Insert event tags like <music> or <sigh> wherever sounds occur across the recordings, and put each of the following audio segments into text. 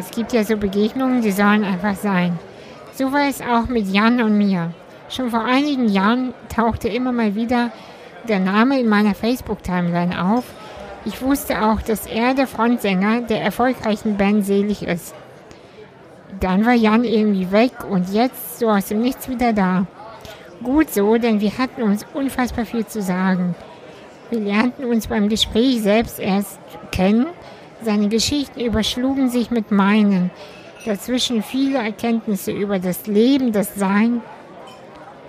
Es gibt ja so Begegnungen, die sollen einfach sein. So war es auch mit Jan und mir. Schon vor einigen Jahren tauchte immer mal wieder der Name in meiner Facebook-Timeline auf. Ich wusste auch, dass er der Frontsänger der erfolgreichen Band Selig ist. Dann war Jan irgendwie weg und jetzt so aus dem Nichts wieder da. Gut so, denn wir hatten uns unfassbar viel zu sagen. Wir lernten uns beim Gespräch selbst erst kennen. Seine Geschichten überschlugen sich mit meinen. Dazwischen viele Erkenntnisse über das Leben, das Sein,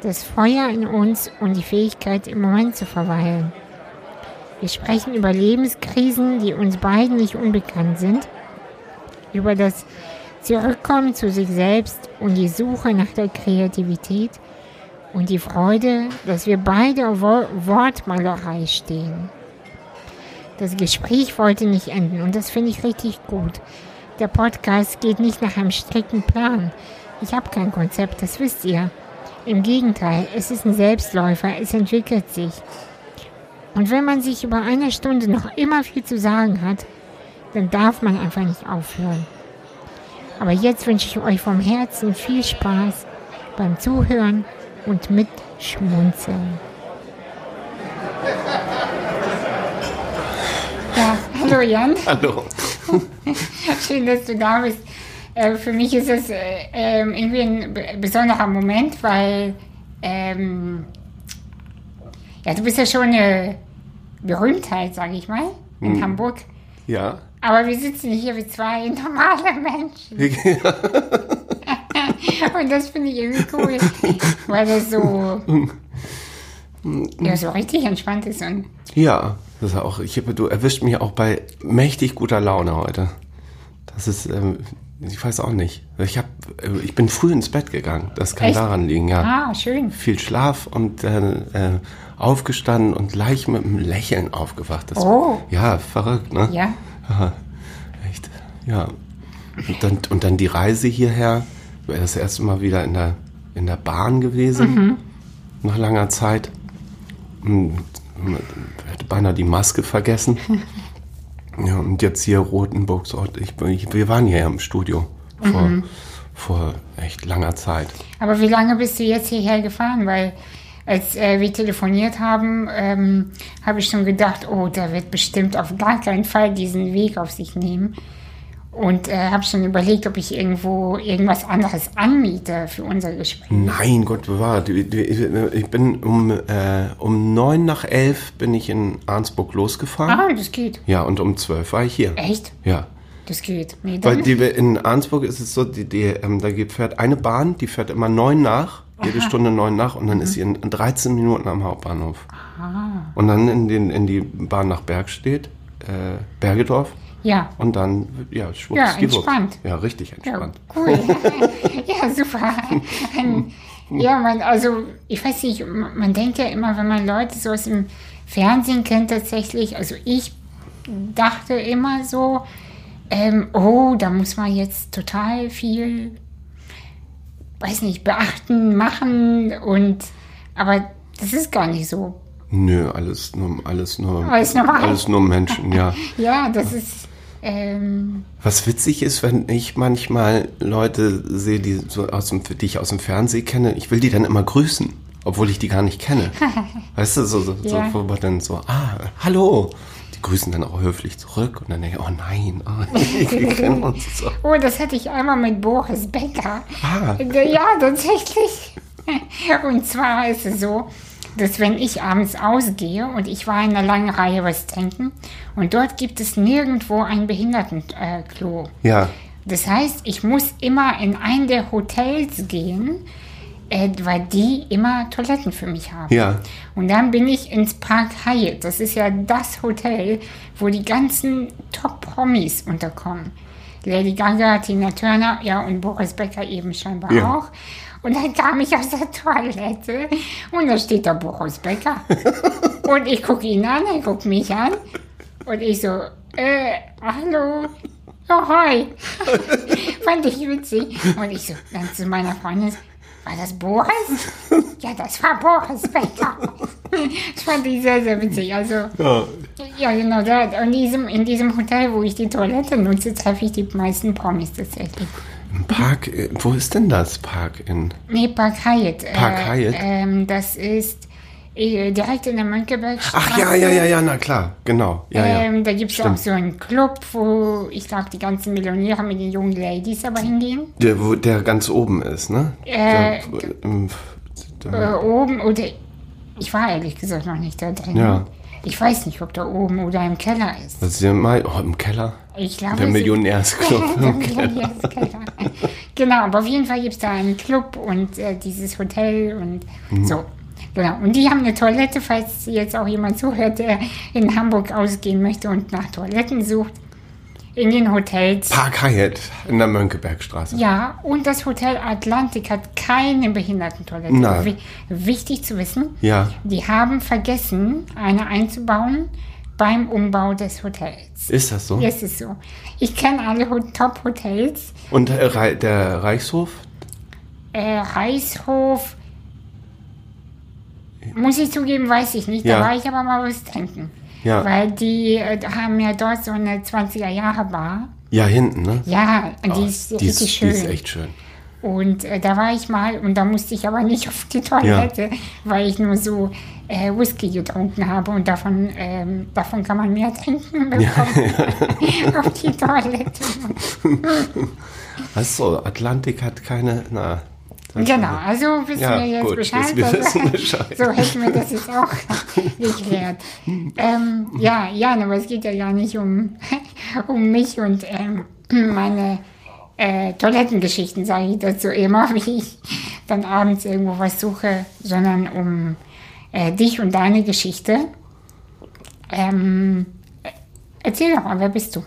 das Feuer in uns und die Fähigkeit, im Moment zu verweilen. Wir sprechen über Lebenskrisen, die uns beiden nicht unbekannt sind, über das Zurückkommen zu sich selbst und die Suche nach der Kreativität und die Freude, dass wir beide auf Wortmalerei stehen. Das Gespräch wollte nicht enden und das finde ich richtig gut. Der Podcast geht nicht nach einem strikten Plan. Ich habe kein Konzept, das wisst ihr. Im Gegenteil, es ist ein Selbstläufer, es entwickelt sich. Und wenn man sich über eine Stunde noch immer viel zu sagen hat, dann darf man einfach nicht aufhören. Aber jetzt wünsche ich euch vom Herzen viel Spaß beim Zuhören und mitschmunzeln. Ja, <laughs> hallo Jan. <laughs> Hallo. Schön, dass du da bist. Äh, für mich ist es äh, ähm, irgendwie ein besonderer Moment, weil ähm, ja, du bist ja schon eine Berühmtheit, sage ich mal, in hm. Hamburg. Ja. Aber wir sitzen hier wie zwei <laughs> normale Menschen. Und das finde ich irgendwie cool, weil das so, ja, so richtig entspannt ist. Und ja, das ist auch, ich, du erwischt mich auch bei mächtig guter Laune heute. Das ist, ähm, ich weiß auch nicht. Ich, hab, äh, ich bin früh ins Bett gegangen. Das kann Echt? daran liegen, ja. Ah, schön. Viel Schlaf und dann äh, aufgestanden und gleich mit einem Lächeln aufgewacht. Das, oh. Ja, verrückt, ne? Ja. Aha, echt, ja. Und dann, und dann die Reise hierher. Das erste Mal wieder in der, in der Bahn gewesen. Mhm. Nach langer Zeit. Und, hätte beinahe die Maske vergessen. <laughs> Ja, und jetzt hier Rotenburgs Ort. Ich, ich, wir waren hier im Studio vor, mhm. vor echt langer Zeit. Aber wie lange bist du jetzt hierher gefahren? Weil als äh, wir telefoniert haben, ähm, habe ich schon gedacht, oh, der wird bestimmt auf gar keinen Fall diesen Weg auf sich nehmen. Und äh, habe schon überlegt, ob ich irgendwo irgendwas anderes anmiete für unser Gespräch. Nein, Gott bewahrt. Ich bin um, äh, um neun nach elf bin ich in Arnsburg losgefahren. Ah, das geht. Ja, und um zwölf war ich hier. Echt? Ja. Das geht. Nee, Weil die, in Arnsburg ist es so, die, die, ähm, da fährt eine Bahn, die fährt immer neun nach, jede Aha. Stunde neun nach und dann mhm. ist sie in, in 13 Minuten am Hauptbahnhof. Aha. Und dann in, den, in die Bahn nach Bergstedt, äh, Bergedorf. Ja. Und dann, ja, schwupps, ja, entspannt. Ja, richtig entspannt. Ja, cool. <laughs> ja, super. Ja, man, also, ich weiß nicht, man denkt ja immer, wenn man Leute so aus dem Fernsehen kennt, tatsächlich, also ich dachte immer so, ähm, oh, da muss man jetzt total viel, weiß nicht, beachten, machen und, aber das ist gar nicht so. Nö, alles nur, alles nur, alles, normal. alles nur Menschen, ja. <laughs> ja, das ist, ähm, Was witzig ist, wenn ich manchmal Leute sehe, die, so aus dem, die ich aus dem Fernsehen kenne, ich will die dann immer grüßen, obwohl ich die gar nicht kenne. <laughs> weißt du, so, so, ja. so wo dann so, ah, hallo. Die grüßen dann auch höflich zurück und dann denke ich, oh nein, oh, <laughs> wir kennen uns so. Oh, das hatte ich einmal mit Boris Becker. Ah. Ja, tatsächlich. Und zwar ist es so, dass wenn ich abends ausgehe und ich war in einer langen Reihe was trinken und dort gibt es nirgendwo ein Behindertenklo. Äh, ja. Das heißt, ich muss immer in ein der Hotels gehen, äh, weil die immer Toiletten für mich haben. Ja. Und dann bin ich ins Park Hyatt. Das ist ja das Hotel, wo die ganzen Top-Promis unterkommen. Lady Gaga, Tina Turner, ja, und Boris Becker eben scheinbar ja. auch. Und dann kam ich aus der Toilette und da steht der Boris Becker. und ich gucke ihn an, er guckt mich an. Und ich so, äh, hallo. Oh, hi. Fand ich witzig. Und ich so, dann zu meiner Freundin, war das Boris? ja, das war Boris Becker. Das fand ich sehr, sehr witzig. Also, Ja. ja, genau, da, in, diesem, in diesem Hotel, wo ich die Toilette nutze, treffe ich die meisten Promis tatsächlich. Im Park, äh, wo ist denn das Park in? Nee, Park Hyatt. Park äh, Hyatt? Ähm, das ist äh, direkt in der Mönckebergstraße. Ach ja, ja, ja, ja, na klar, genau. Ja, ja. Ähm, da gibt es auch so einen Club, wo ich glaube, die ganzen Millionäre mit den jungen Ladies aber hingehen. Der, wo der ganz oben ist, ne? Äh, der, Äh, oben oder. Ich war ehrlich gesagt noch nicht da drin. Ja. Ich weiß nicht, ob da oben oder im Keller ist. das ist ja mal, oh, im Keller. Ich glaube, Der Millionärsclub Der. Millionärskeller. genau, aber auf jeden Fall gibt es da einen Club und äh, dieses Hotel und Mhm. so. Genau. Und die haben eine Toilette, falls jetzt auch jemand zuhört, der in Hamburg ausgehen möchte und nach Toiletten sucht. In den Hotels. Park Hyatt in der Mönckebergstraße. Ja, und das Hotel Atlantik hat keine Behindertentoilette. Nein. Wi- Wichtig zu wissen, Ja. die haben vergessen, eine einzubauen beim Umbau des Hotels. Ist das so? Ist es so. Ich kenne alle Ho Top-Hotels. Und äh, Rei- der Reichshof? Äh, Reishof, muss ich zugeben, weiß ich nicht. Ja. Da war ich aber mal was trinken. Ja. Weil die äh, haben ja dort so eine 20er-Jahre-Bar. Ja, hinten, ne? Ja, und die Oh, ist die, richtig ist, die schön. ist echt schön. Und äh, da war ich mal und da musste ich aber nicht <laughs> auf die Toilette, weil ich nur so äh, Whisky getrunken habe und davon, ähm, davon kann man mehr <laughs> trinken, man <laughs> auf die Toilette. Achso, Atlantik hat keine, na. Genau, also wissen Ja, wir jetzt gut, Bescheid. <laughs> wir wissen Bescheid. So hätten wir das jetzt auch <laughs> geklärt. Ähm, ja, ja, aber es geht ja gar nicht um, <laughs> um mich und ähm, meine äh, Toilettengeschichten, sage ich dazu immer, wie ich dann abends irgendwo was suche, sondern um äh, dich und deine Geschichte. Ähm, erzähl doch mal, wer bist du?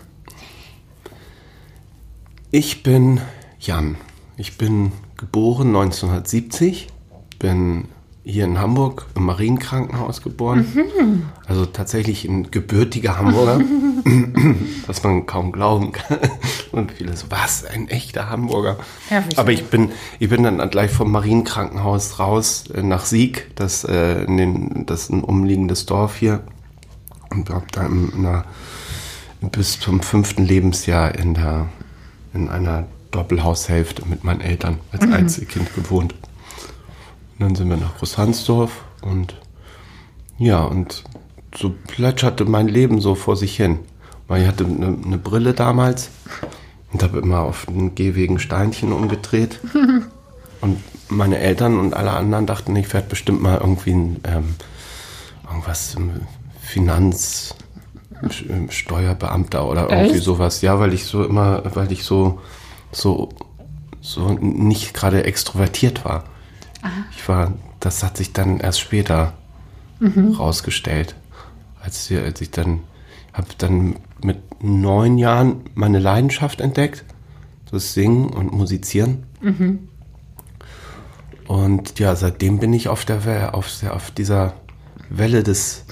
Ich bin Jan. Ich bin geboren 1970, bin hier in Hamburg im Marienkrankenhaus geboren. Mhm. Also tatsächlich ein gebürtiger Hamburger, <laughs> was man kaum glauben kann. Und viele so, was, ein echter Hamburger. Ja? Aber ich bin, ich bin dann gleich vom Marienkrankenhaus raus äh, nach Sieg, das, äh, in den, das ist ein umliegendes Dorf hier. Und habe da in einer, bis zum fünften Lebensjahr in, der, in einer Doppelhaushälfte mit meinen Eltern als Einzelkind gewohnt. Und dann sind wir nach Großhansdorf und ja, und so plätscherte mein Leben so vor sich hin. Weil ich hatte eine, eine Brille damals und habe immer auf den Gehwegen Steinchen umgedreht. <laughs> und meine Eltern und alle anderen dachten, ich werde bestimmt mal irgendwie ein, ähm, irgendwas im Finanz, Sch- Steuerbeamter oder irgendwie Echt? sowas. Ja, weil ich so immer, weil ich so, so, so nicht gerade extrovertiert war. Ich war, das hat sich dann erst später rausgestellt, als, als ich dann, habe dann mit neun Jahren meine Leidenschaft entdeckt, das Singen und Musizieren. Und ja, seitdem bin ich auf der, auf, der, auf dieser Welle des,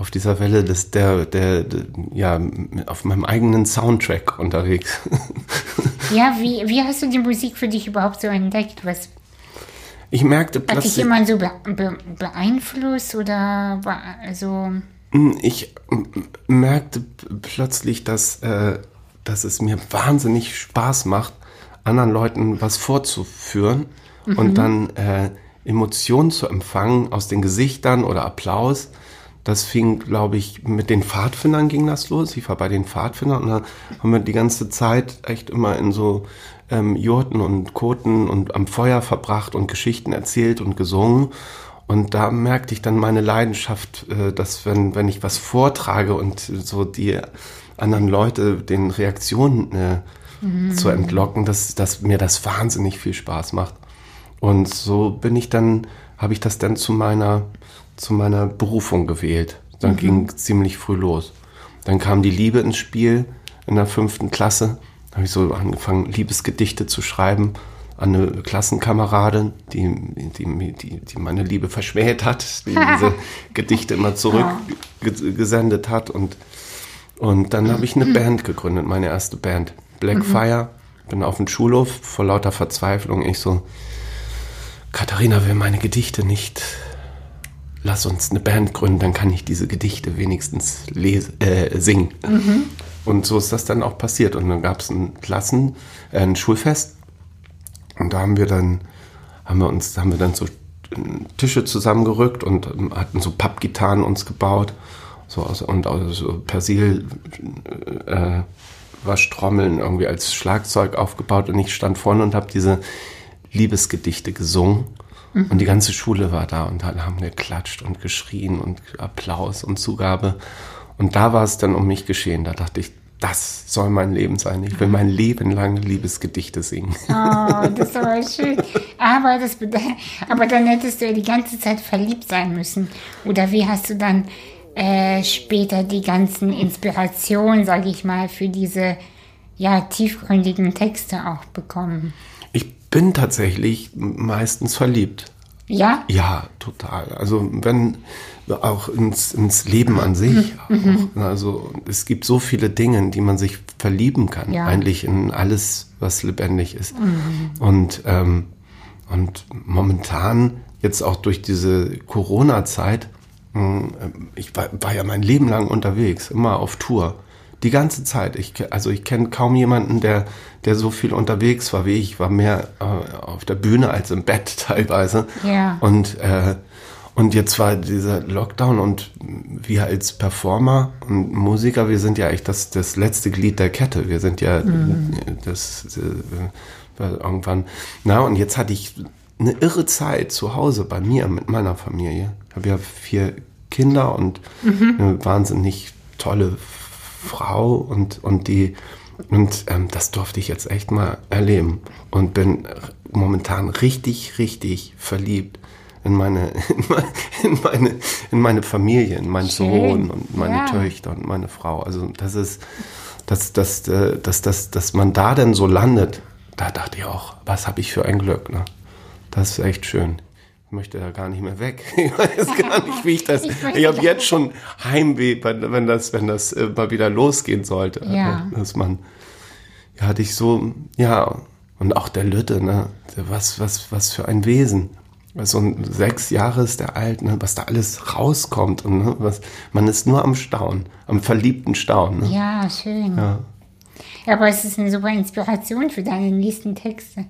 auf dieser Welle des, der, der, der, ja, auf meinem eigenen Soundtrack unterwegs. <laughs> Ja, wie, wie hast du die Musik für dich überhaupt so entdeckt? Was Ich merkte hat dich plötzlich, jemand so be be beeinflusst oder war also ich m- merkte plötzlich, dass, äh, dass es mir wahnsinnig Spaß macht, anderen Leuten was vorzuführen und dann äh, Emotionen zu empfangen aus den Gesichtern oder Applaus. Das fing, glaube ich, mit den Pfadfindern ging das los. Ich war bei den Pfadfindern und dann haben wir die ganze Zeit echt immer in so ähm, Jurten und Koten und am Feuer verbracht und Geschichten erzählt und gesungen. Und da merkte ich dann meine Leidenschaft, äh, dass wenn, wenn ich was vortrage und so die anderen Leute den Reaktionen äh, zu entlocken, dass, dass mir das wahnsinnig viel Spaß macht. Und so bin ich dann, habe ich das dann zu meiner, zu meiner Berufung gewählt. Dann ging ziemlich früh los. Dann kam die Liebe ins Spiel in der fünften Klasse. Da habe ich so angefangen, Liebesgedichte zu schreiben an eine Klassenkameradin, die, die, die, die meine Liebe verschmäht hat, die <laughs> diese Gedichte immer zurückgesendet hat. Und, und dann habe ich eine <clears throat> Band gegründet, meine erste Band, Blackfire. Bin auf dem Schulhof vor lauter Verzweiflung. Ich so, Katharina will meine Gedichte nicht lass uns eine Band gründen, dann kann ich diese Gedichte wenigstens lese, äh, singen. Mhm. Und so ist das dann auch passiert. Und dann gab es ein Klassen, äh, ein Schulfest. Und da haben wir dann, haben wir uns, haben wir dann so Tische zusammengerückt und ähm, hatten so Pappgitarren uns gebaut. So aus, und aus so Persil äh, Waschtrommeln irgendwie als Schlagzeug aufgebaut und ich stand vorne und habe diese Liebesgedichte gesungen. Mhm. Und die ganze Schule war da und alle haben geklatscht und geschrien und Applaus und Zugabe. Und da war es dann um mich geschehen. Da dachte ich, das soll mein Leben sein. Ich will mein Leben lang Liebesgedichte singen. Oh, das ist aber schön. Aber, das, aber dann hättest du ja die ganze Zeit verliebt sein müssen. Oder wie hast du dann äh, später die ganzen Inspirationen, sage ich mal, für diese ja, tiefgründigen Texte auch bekommen? Ich bin tatsächlich meistens verliebt. Ja? Ja, total. Also wenn auch ins, ins Leben an sich. Mhm. Auch, also es gibt so viele Dinge, in die man sich verlieben kann. Ja. Eigentlich in alles, was lebendig ist. Mhm. Und, ähm, und momentan, jetzt auch durch diese Corona-Zeit, hm, ich war, war, ja mein Leben lang unterwegs, immer auf Tour. Die ganze Zeit. Ich, also ich kenne kaum jemanden, der, der so viel unterwegs war wie ich. Ich war mehr äh, auf der Bühne als im Bett <laughs> teilweise. Ja. Und, äh, und jetzt war dieser Lockdown und wir als Performer und Musiker, wir sind ja echt das, das letzte Glied der Kette. Wir sind ja mhm. das äh, irgendwann. Na, und jetzt hatte ich eine irre Zeit zu Hause bei mir mit meiner Familie. Ich habe ja vier Kinder und mhm. eine wahnsinnig tolle Frau und, und die und ähm, das durfte ich jetzt echt mal erleben und bin momentan richtig, richtig verliebt in meine, <laughs> in meine, in meine Familie, in meinen Schön. Sohn und meine ja. Töchter und meine Frau. Also das ist, dass, dass, äh, dass, dass, dass man da denn so landet, da dachte ich auch, was habe ich für ein Glück. Ne? Das ist echt schön. Ich möchte da gar nicht mehr weg. <laughs> Ich weiß gar nicht, wie ich das. ich, ich habe jetzt schon Heimweh, wenn das, wenn das äh, mal wieder losgehen sollte. Ja. Dass man, ja, hatte ich so, ja, und auch der Lütte, ne? Was, was, was für ein Wesen. So ein sechs Jahre ist der alt, ne? was da alles rauskommt. Und ne? was, man ist nur am Staunen, am verliebten Staunen. Ne? Ja, schön. Ja. Aber es ist eine super Inspiration für deine nächsten Texte.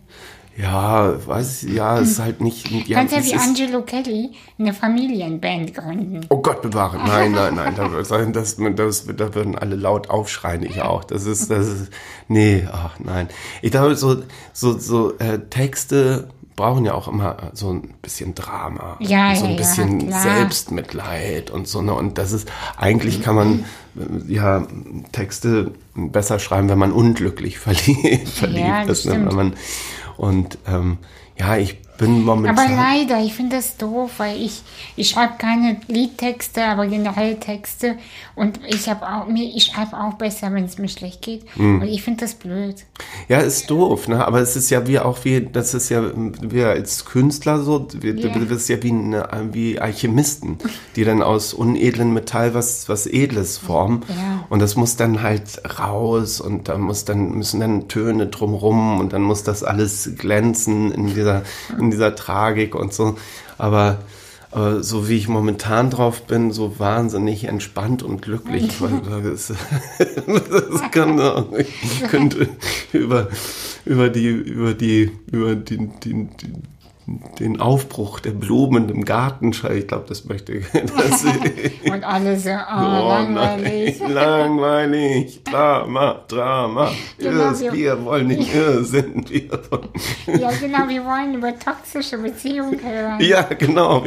Ja, weiß ja, es ist halt nicht. Ja, Kannst ja wie Angelo Kelly eine Familienband gründen. Oh Gott bewahre. Nein, nein, nein. Das, das, das, da würden alle laut aufschreien, ich auch. Das ist, das ist. Nee, ach nein. Ich glaube, so, so, so äh, Texte brauchen ja auch immer so ein bisschen Drama. Ja, so ein ja, bisschen ja, Selbstmitleid und so. Ne? Und das ist, eigentlich kann man äh, ja Texte besser schreiben, wenn man unglücklich <laughs> verliebt, verliebt ja, ist. Ne? Wenn man, und ähm, ja, ich bin momentan. Aber leider, ich finde das doof, weil ich, ich schreibe keine Liedtexte, aber generell Texte. Und ich habe auch, mir, ich schreibe auch besser, wenn es mir schlecht geht. Mhm. Und ich finde das blöd. Ja, ist doof, ne? Aber es ist ja wie auch wie, das ist ja, wir als Künstler so, wir, yeah. du bist ja wie, eine, wie Alchemisten, die dann aus unedlen Metall was, was Edles formen. Ja. Und das muss dann halt raus und da muss dann, müssen dann Töne drumrum und dann muss das alles glänzen in dieser, in dieser Tragik und so. Aber, aber so wie ich momentan drauf bin, so wahnsinnig entspannt und glücklich, weil das, <laughs> das kann, ich könnte <laughs> über, über die, über die, über die, die, die den Aufbruch der Blumen im Garten. Ich glaube, das möchte ich. Das <laughs> Und alle so, oh, oh langweilig. Nein, <laughs> langweilig. Drama, Drama. <laughs> Genau, wir, wir, wollen nicht irr sind. Wir ja, genau, wir wollen über toxische Beziehungen hören. Ja, genau.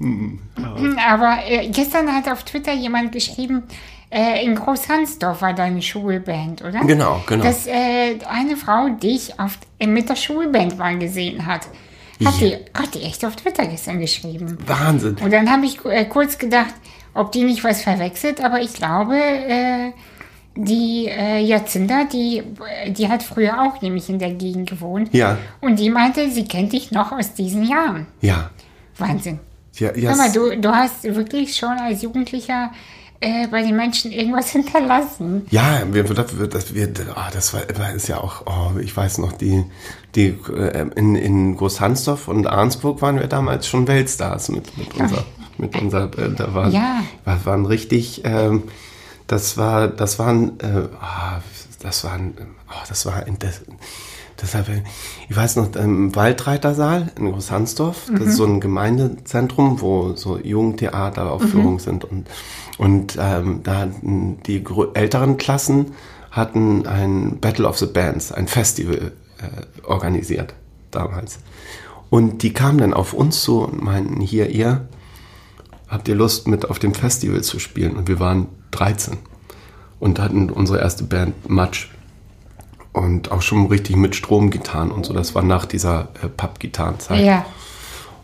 Aber äh, gestern hat auf Twitter jemand geschrieben, äh, in Großhansdorf war deine Schulband, oder? Genau, genau. Dass äh, eine Frau dich auf, äh, mit der Schulband mal gesehen hat. Hat, ja. die, hat die echt auf Twitter gestern geschrieben. Wahnsinn. Und dann habe ich äh, kurz gedacht, ob die nicht was verwechselt, aber ich glaube, äh, die äh, Jacinda, die, die hat früher auch nämlich in der Gegend gewohnt. Ja. Und die meinte, sie kennt dich noch aus diesen Jahren. Ja. Wahnsinn. Ja, yes. Mal, du, du hast wirklich schon als Jugendlicher äh, bei den Menschen irgendwas <laughs> hinterlassen. Ja, wir, das, wir, das, wir, ah, das war das ist ja auch, oh, ich weiß noch, die, die äh, in, in Großhansdorf und Arnsburg waren wir damals schon Weltstars mit, mit unserer, mit unserer äh, da waren, Ja. war, waren richtig, ähm, das war, das waren, äh, ah, das waren, oh, das war, das, deshalb, ich weiß noch, im Waldreitersaal in Großhansdorf, das ist so ein Gemeindezentrum, wo so Jugendtheateraufführungen sind und, und ähm, da hatten die älteren Klassen hatten ein Battle of the Bands, ein Festival äh, organisiert damals. Und die kamen dann auf uns zu und meinten, hier ihr, habt ihr Lust mit auf dem Festival zu spielen? Und wir waren 13 und hatten unsere erste Band Matsch. Und auch schon richtig mit Stromgitarren und so. Das war nach dieser äh, Pappgitarrenzeit. Ja.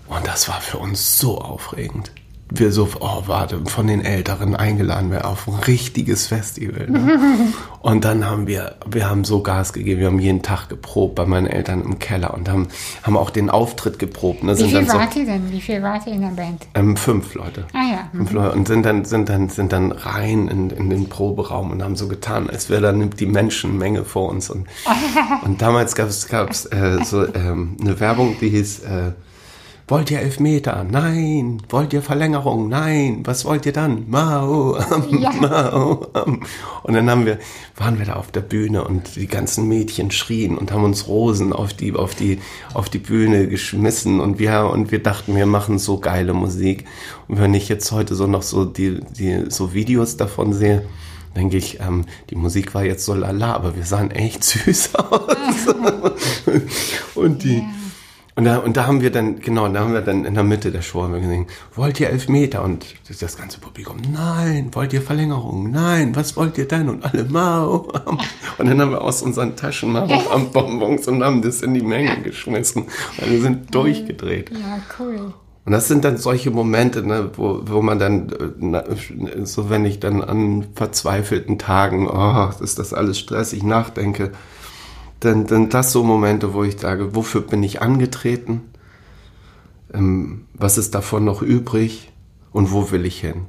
Und das war für uns so aufregend. Wir so, oh, warte, von den Älteren eingeladen wir auf ein richtiges Festival. Ne? <laughs> und dann haben wir, wir haben so Gas gegeben, wir haben jeden Tag geprobt bei meinen Eltern im Keller und haben, haben auch den Auftritt geprobt. Ne? Wie viel dann so, wart ihr denn? Wie viel wart ihr in der Band? ähm, fünf Leute. Ah ja. Fünf Leute. Und sind dann, sind dann, sind dann rein in, in den Proberaum und haben so getan, als wäre da die Menschenmenge vor uns. Und, <laughs> und damals gab es äh, so ähm, eine Werbung, die hieß, äh, wollt ihr Elfmeter? Nein. Wollt ihr Verlängerung? Nein. Was wollt ihr dann? Mao, <laughs> Ja. Mao. Und dann haben wir, waren wir da auf der Bühne und die ganzen Mädchen schrien und haben uns Rosen auf die, auf die, auf die Bühne geschmissen und wir, und wir dachten, wir machen so geile Musik. Und wenn ich jetzt heute so noch so die, die, so Videos davon sehe, denke ich, ähm, die Musik war jetzt so lala, aber wir sahen echt <laughs> süß aus. <laughs> und die, und da, und da haben wir dann, genau, da haben wir dann in der Mitte der Show haben wir gesehen, wollt ihr Elfmeter? Und das, das ganze Publikum, nein, wollt ihr Verlängerung? Nein, was wollt ihr denn? Und alle, Mau. <laughs> Und dann haben wir aus unseren Taschen Mau <laughs> am Bonbons und haben das in die Menge geschmissen. Und wir sind durchgedreht. Ja, cool. Und das sind dann solche Momente, ne, wo, wo man dann, na, so wenn ich dann an verzweifelten Tagen, oh, ist das alles stressig, nachdenke, dann, dann das so Momente, wo ich sage, wofür bin ich angetreten? Ähm, was ist davon noch übrig? Und wo will ich hin?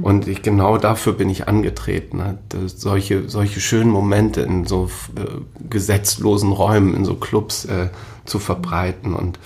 Und ich, genau dafür bin ich angetreten. Ne? Solche, solche schönen Momente in so äh, gesetzlosen Räumen, in so Clubs äh, zu verbreiten. Und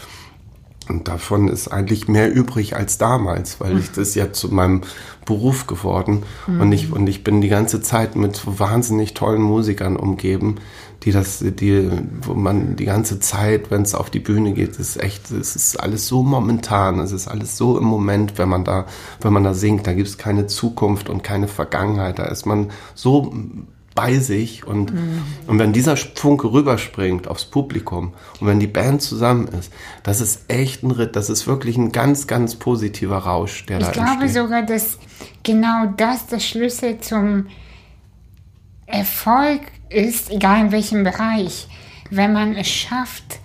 und davon ist eigentlich mehr übrig als damals, weil ich das ja zu meinem Beruf geworden und ich und ich bin die ganze Zeit mit wahnsinnig tollen Musikern umgeben, die das, die, wo man die ganze Zeit, wenn es auf die Bühne geht, ist echt, es ist alles so momentan, es ist alles so im Moment, wenn man da, wenn man da singt, da gibt es keine Zukunft und keine Vergangenheit, da ist man so bei sich und, und wenn dieser Funke rüberspringt aufs Publikum und wenn die Band zusammen ist, das ist echt ein Ritt, das ist wirklich ein ganz, ganz positiver Rausch, der Ich da glaube entsteht. sogar, dass genau das der Schlüssel zum Erfolg ist, egal in welchem Bereich, wenn man es schafft,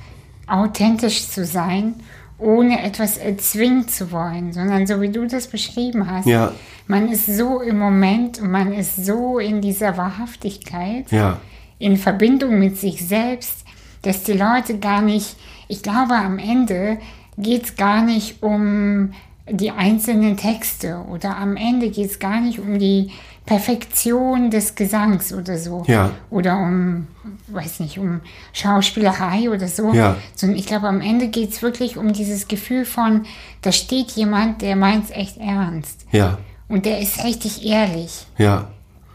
authentisch zu sein, ohne etwas erzwingen zu wollen, sondern so wie du das beschrieben hast. Ja. Man ist so im Moment und man ist so in dieser Wahrhaftigkeit, Ja, in Verbindung mit sich selbst, dass die Leute gar nicht, ich glaube am Ende geht es gar nicht um die einzelnen Texte oder am Ende geht es gar nicht um die Perfektion des Gesangs oder so. Ja. Oder um, weiß nicht, um Schauspielerei oder so. Ja. Sondern ich glaube, am Ende geht es wirklich um dieses Gefühl von, da steht jemand, der meint es echt ernst. ja, Und der ist richtig ehrlich. ja,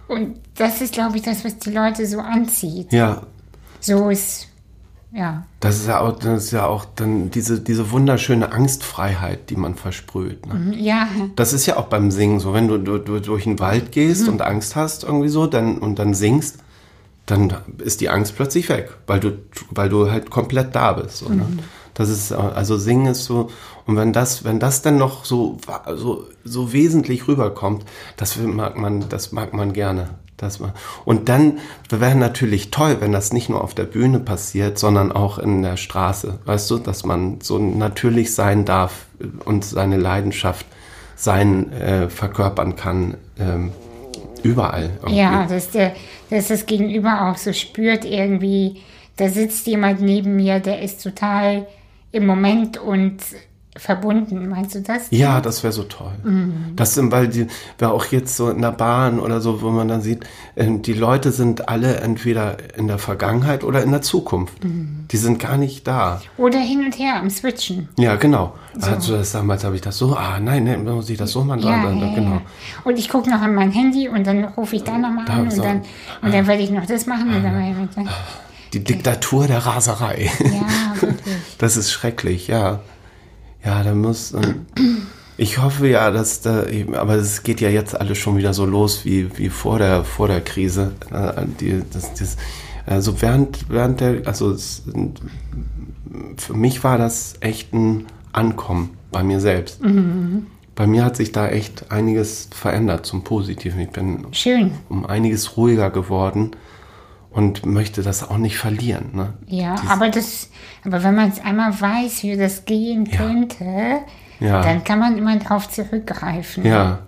Und das ist, glaube ich, das, was die Leute so anzieht. ja. So ist, ja. Das ist ja auch, das ist ja auch dann diese, diese wunderschöne Angstfreiheit, die man versprüht. Ne? Ja, Das ist ja auch beim Singen so, wenn du, du, du durch den Wald gehst und Angst hast irgendwie so, dann und dann singst, dann ist die Angst plötzlich weg, weil du, weil du halt komplett da bist. So, ne? Das ist also Singen ist so und wenn das, wenn das dann noch so so so wesentlich rüberkommt, das mag man, das mag man gerne. Das man, und dann wäre natürlich toll, wenn das nicht nur auf der Bühne passiert, sondern auch in der Straße. Weißt du, dass man so natürlich sein darf und seine Leidenschaft sein äh, verkörpern kann ähm, überall. irgendwie. ja, dass, der, dass das Gegenüber auch so spürt irgendwie, da sitzt jemand neben mir, der ist total im Moment und verbunden, meinst du das? Ja, das wäre so toll. Mhm. Das sind, weil die, weil auch jetzt so in der Bahn oder so, wo man dann sieht, ähm, die Leute sind alle entweder in der Vergangenheit oder in der Zukunft. Mhm. Die sind gar nicht da. Oder hin und her am Switchen. Ja, genau. Also das, damals habe ich das so, ah nein, nein, muss ich das so machen? Ja, dann, ja, dann, genau. Und ich gucke noch an mein Handy und dann rufe ich da nochmal an und so. dann, und dann werde ich noch das machen und dann, dann Die Diktatur der Raserei. ja, wirklich. <laughs> Das ist schrecklich, ja. Ja, da muss. ähm, Ich hoffe ja, dass da aber es geht ja jetzt alles schon wieder so los wie, wie vor der vor der Krise. Äh, Die, das, das, also während während der, also es, für mich war das echt ein Ankommen bei mir selbst. Bei mir hat sich da echt einiges verändert zum Positiven. Ich bin Schön. um einiges ruhiger geworden und möchte das auch nicht verlieren. Ne? Ja, aber das, aber wenn man es einmal weiß, wie das gehen könnte, Ja. dann kann man immer drauf zurückgreifen. Ja,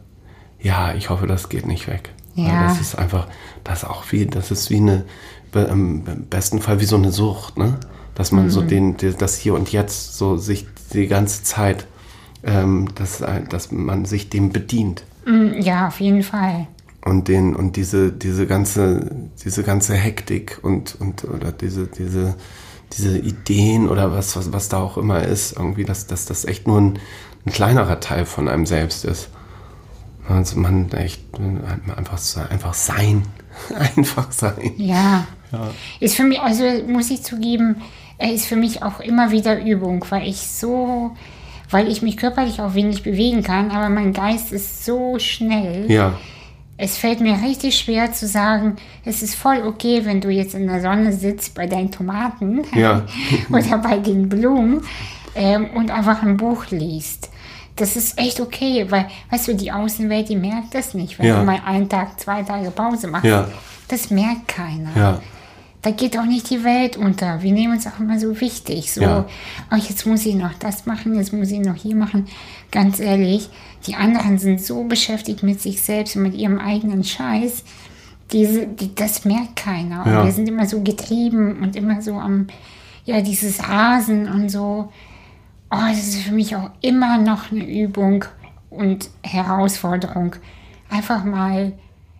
ja, ich hoffe, das geht nicht weg. Weil Ja. Das ist einfach, das ist auch wie, das ist wie eine, be- im besten Fall wie so eine Sucht, ne? Dass man Mhm. so den, das Hier und Jetzt so sich die ganze Zeit, ähm, dass, dass man sich dem bedient. Mm, Ja, auf jeden Fall. Und den, und diese, diese ganze, diese ganze Hektik und, und, oder diese, diese, diese Ideen oder was, was, was da auch immer ist, irgendwie, dass, dass das echt nur ein, ein kleinerer Teil von einem selbst ist. Also man echt einfach, einfach sein. <laughs> Einfach sein. Ja. Ist für mich, also muss ich zugeben, er ist für mich auch immer wieder Übung, weil ich so, weil ich mich körperlich auch wenig bewegen kann, aber mein Geist ist so schnell. Ja, Es fällt mir richtig schwer zu sagen, es ist voll okay, wenn du jetzt in der Sonne sitzt bei deinen Tomaten Ja. <laughs> oder bei den Blumen ähm, und einfach ein Buch liest. Das ist echt okay, weil, weißt du, die Außenwelt, die merkt das nicht, wenn Ja. du mal einen Tag, zwei Tage Pause machst. Ja. Das merkt keiner. Da geht auch nicht die Welt unter. Wir nehmen uns auch immer so wichtig. So, Ja. oh, jetzt muss ich noch das machen, jetzt muss ich noch hier machen. Ganz ehrlich, die anderen sind so beschäftigt mit sich selbst und mit ihrem eigenen Scheiß. Diese, die, das merkt keiner. Und Ja. wir sind immer so getrieben und immer so am, ja, dieses Rasen und so. Oh, das ist für mich auch immer noch eine Übung und Herausforderung. Einfach mal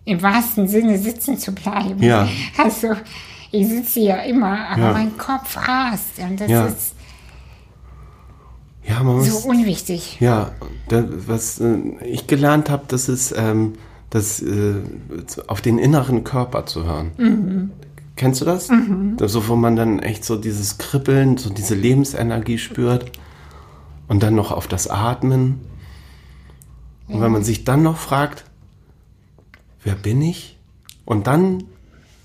im wahrsten Sinne sitzen zu bleiben. Ja. <laughs> Also, ich sitze ja immer, aber Ja. mein Kopf rast. Und das Ja. ist ja, so unwichtig. Ja, da, was äh, ich gelernt habe, das ist ähm, das äh, auf den inneren Körper zu hören. Kennst du das? das? So, wo man dann echt so dieses Kribbeln, so diese Lebensenergie spürt und dann noch auf das Atmen. Und wenn man sich dann noch fragt, wer bin ich? Und dann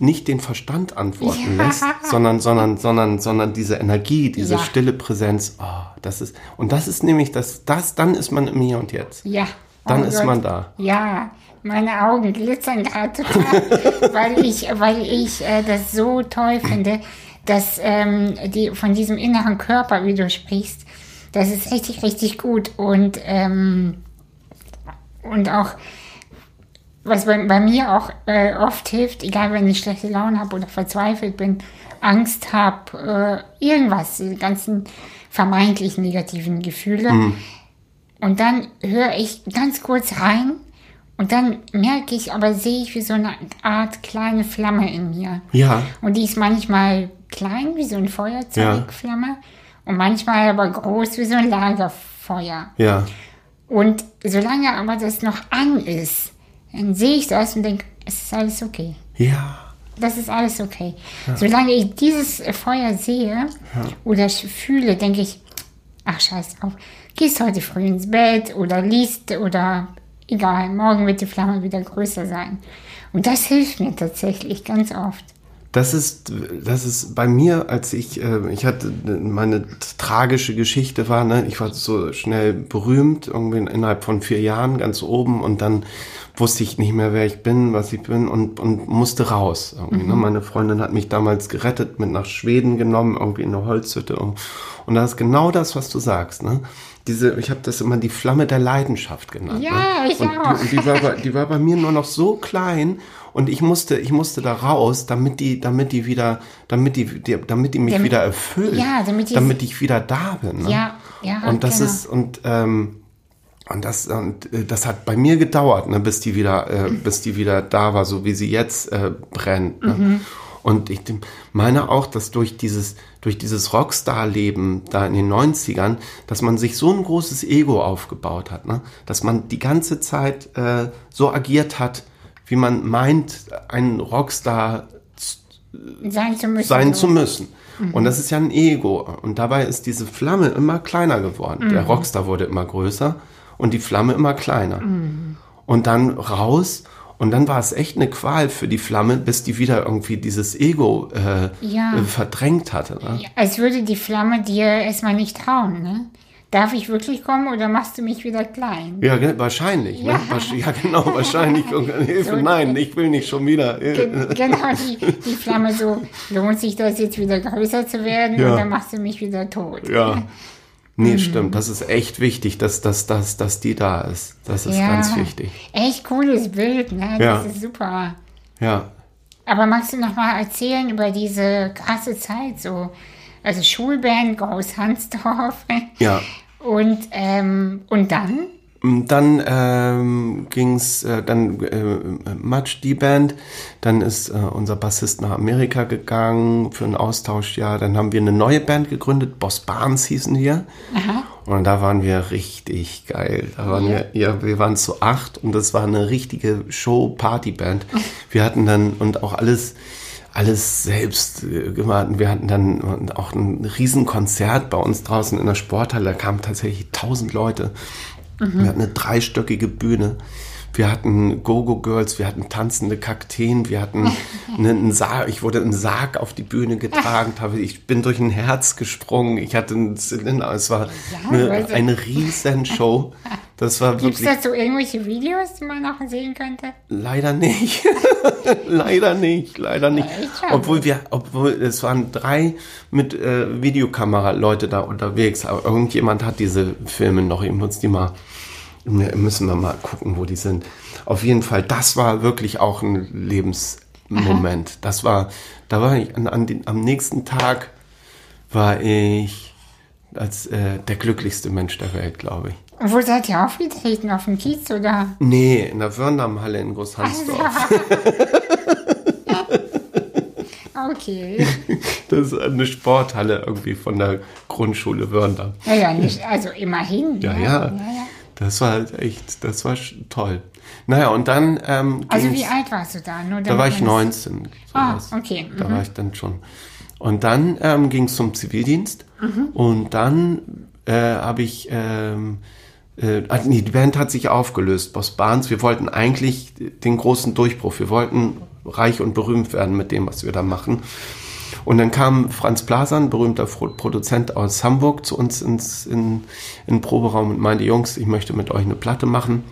nicht den Verstand antworten Ja. lässt, sondern, sondern, sondern, sondern diese Energie, diese Ja. stille Präsenz, oh, das ist, und das ist nämlich das, das, dann ist man im Hier und Jetzt. Ja. Dann Oh ist Gott. man da. Ja, meine Augen glitzern gerade total, <laughs> weil ich, weil ich äh, das so toll finde, dass ähm, die, von diesem inneren Körper, wie du sprichst, das ist richtig, richtig gut. Und, ähm, und auch, was bei, bei mir auch äh, oft hilft, egal wenn ich schlechte Laune habe oder verzweifelt bin, Angst habe, äh, irgendwas, die ganzen vermeintlich negativen Gefühle. Und dann höre ich ganz kurz rein und dann merke ich, aber sehe ich wie so eine Art kleine Flamme in mir. Ja, Und die ist manchmal klein wie so ein Feuerzeugflamme und manchmal aber groß wie so ein Lagerfeuer. ja, Und solange aber das noch an ist, dann sehe ich das und denke, es ist alles okay. ja, Das ist alles okay. Solange ich dieses Feuer sehe oder sch- fühle, denke ich, ach scheiß drauf, gehst heute früh ins Bett oder liest oder egal, morgen wird die Flamme wieder größer sein. Und das hilft mir tatsächlich ganz oft. Das ist, das ist bei mir, als ich, äh, ich hatte meine tragische Geschichte war, ne, ich war so schnell berühmt, irgendwie innerhalb von vier Jahren ganz oben und dann wusste ich nicht mehr, wer ich bin, was ich bin und, und musste raus. Irgendwie, ne? Meine Freundin hat mich damals gerettet, mit nach Schweden genommen, irgendwie in eine Holzhütte. Und, und das ist genau das, was du sagst. Ne? diese, ich habe das immer die Flamme der Leidenschaft genannt. Ja, ne? ich und auch. Die, die, war bei, die war bei mir nur noch so klein und ich musste, ich musste da raus, damit die, damit die wieder, damit die, die damit die mich Damit- wieder erfüllt. Ja, damit damit ich wieder da bin. Ne? Ja, ja, Und das genau. ist, und, ähm, und das, und äh, das hat bei mir gedauert, ne, bis die wieder, äh, bis die wieder da war, so wie sie jetzt äh, brennt. Ne? Mhm. Und ich meine auch, dass durch dieses, durch dieses Rockstar-Leben da in den 90ern, dass man sich so ein großes Ego aufgebaut hat, ne? dass man die ganze Zeit äh, so agiert hat, wie man meint, ein Rockstar sein zu müssen. sein so. zu müssen. Und das ist ja ein Ego. Und dabei ist diese Flamme immer kleiner geworden. Der Rockstar wurde immer größer und die Flamme immer kleiner. Und dann raus. Und dann war es echt eine Qual für die Flamme, bis die wieder irgendwie dieses Ego äh, Ja. äh, verdrängt hatte. Ne? Als würde die Flamme dir erstmal nicht trauen, ne? Darf ich wirklich kommen oder machst du mich wieder klein? Ja, wahrscheinlich. Ne? Wahrsch- ja, genau, <laughs> wahrscheinlich. Hilfe, nein, ich will nicht schon wieder. Ge- Genau, die, die Flamme so, lohnt sich das jetzt wieder größer zu werden Ja. dann machst du mich wieder tot. Ja. Nee, stimmt. Das ist echt wichtig, dass, dass, dass, dass die da ist. Das ist ganz wichtig. Echt cooles Bild, ne? Das Ja. ist super. Ja. Aber magst du noch mal erzählen über diese krasse Zeit, so, also Schulband, Groß Hansdorf Ja. und, ähm, und dann? Dann ähm, ging's, äh, dann äh, Matsch die Band, dann ist äh, unser Bassist nach Amerika gegangen für ein Austauschjahr. Dann haben wir eine neue Band gegründet, Boss Barnes hießen wir. Und da waren wir richtig geil. Da waren wir, ja, wir waren zu acht und das war eine richtige Show-Party-Band. Wir hatten dann und auch alles, alles selbst äh, gemacht. Wir hatten dann auch ein Riesenkonzert bei uns draußen in der Sporthalle. Da kamen tatsächlich tausend Leute. Wir hatten eine dreistöckige Bühne. Wir hatten Go-Go-Girls, wir hatten tanzende Kakteen, wir hatten <laughs> einen Sarg, ich wurde im Sarg auf die Bühne getragen, <laughs> ich bin durch ein Herz gesprungen, ich hatte einen Zylinder, es war eine, also- eine riesen Show. Das war Gibt es dazu irgendwelche Videos, die man noch sehen könnte? leider nicht, <laughs> leider nicht, leider nicht. Obwohl wir, obwohl es waren drei mit äh, Videokamera Leute da unterwegs, aber irgendjemand hat diese Filme noch, ich muss die mal, müssen wir mal gucken, wo die sind. Auf jeden Fall, das war wirklich auch ein Lebensmoment. Das war, da war ich an, an den, am nächsten Tag war ich als äh, der glücklichste Mensch der Welt, glaube ich. Und wo seid ihr aufgetreten? Auf dem Kiez oder? Nee, in der Wörndammhalle in Großhansdorf. <laughs> Okay. Das ist eine Sporthalle irgendwie von der Grundschule Wörndam. Ja, ja, nicht, also immerhin. Ja, ne? ja. ja, ja. Das war halt echt, das war toll. Naja, und dann ähm, Also wie alt warst du da? Da war ich man das- 19. Ah, sowas. okay, Da war ich dann schon. Und dann ähm, ging es zum Zivildienst. Und dann äh, habe ich, ähm, äh, ah, nee, die Band hat sich aufgelöst, Boss Barnes. Wir wollten eigentlich den großen Durchbruch. Wir wollten reich und berühmt werden mit dem, was wir da machen. Und dann kam Franz Blasan, berühmter Produzent aus Hamburg, zu uns ins in, in den Proberaum und meinte, Jungs, ich möchte mit euch eine Platte machen.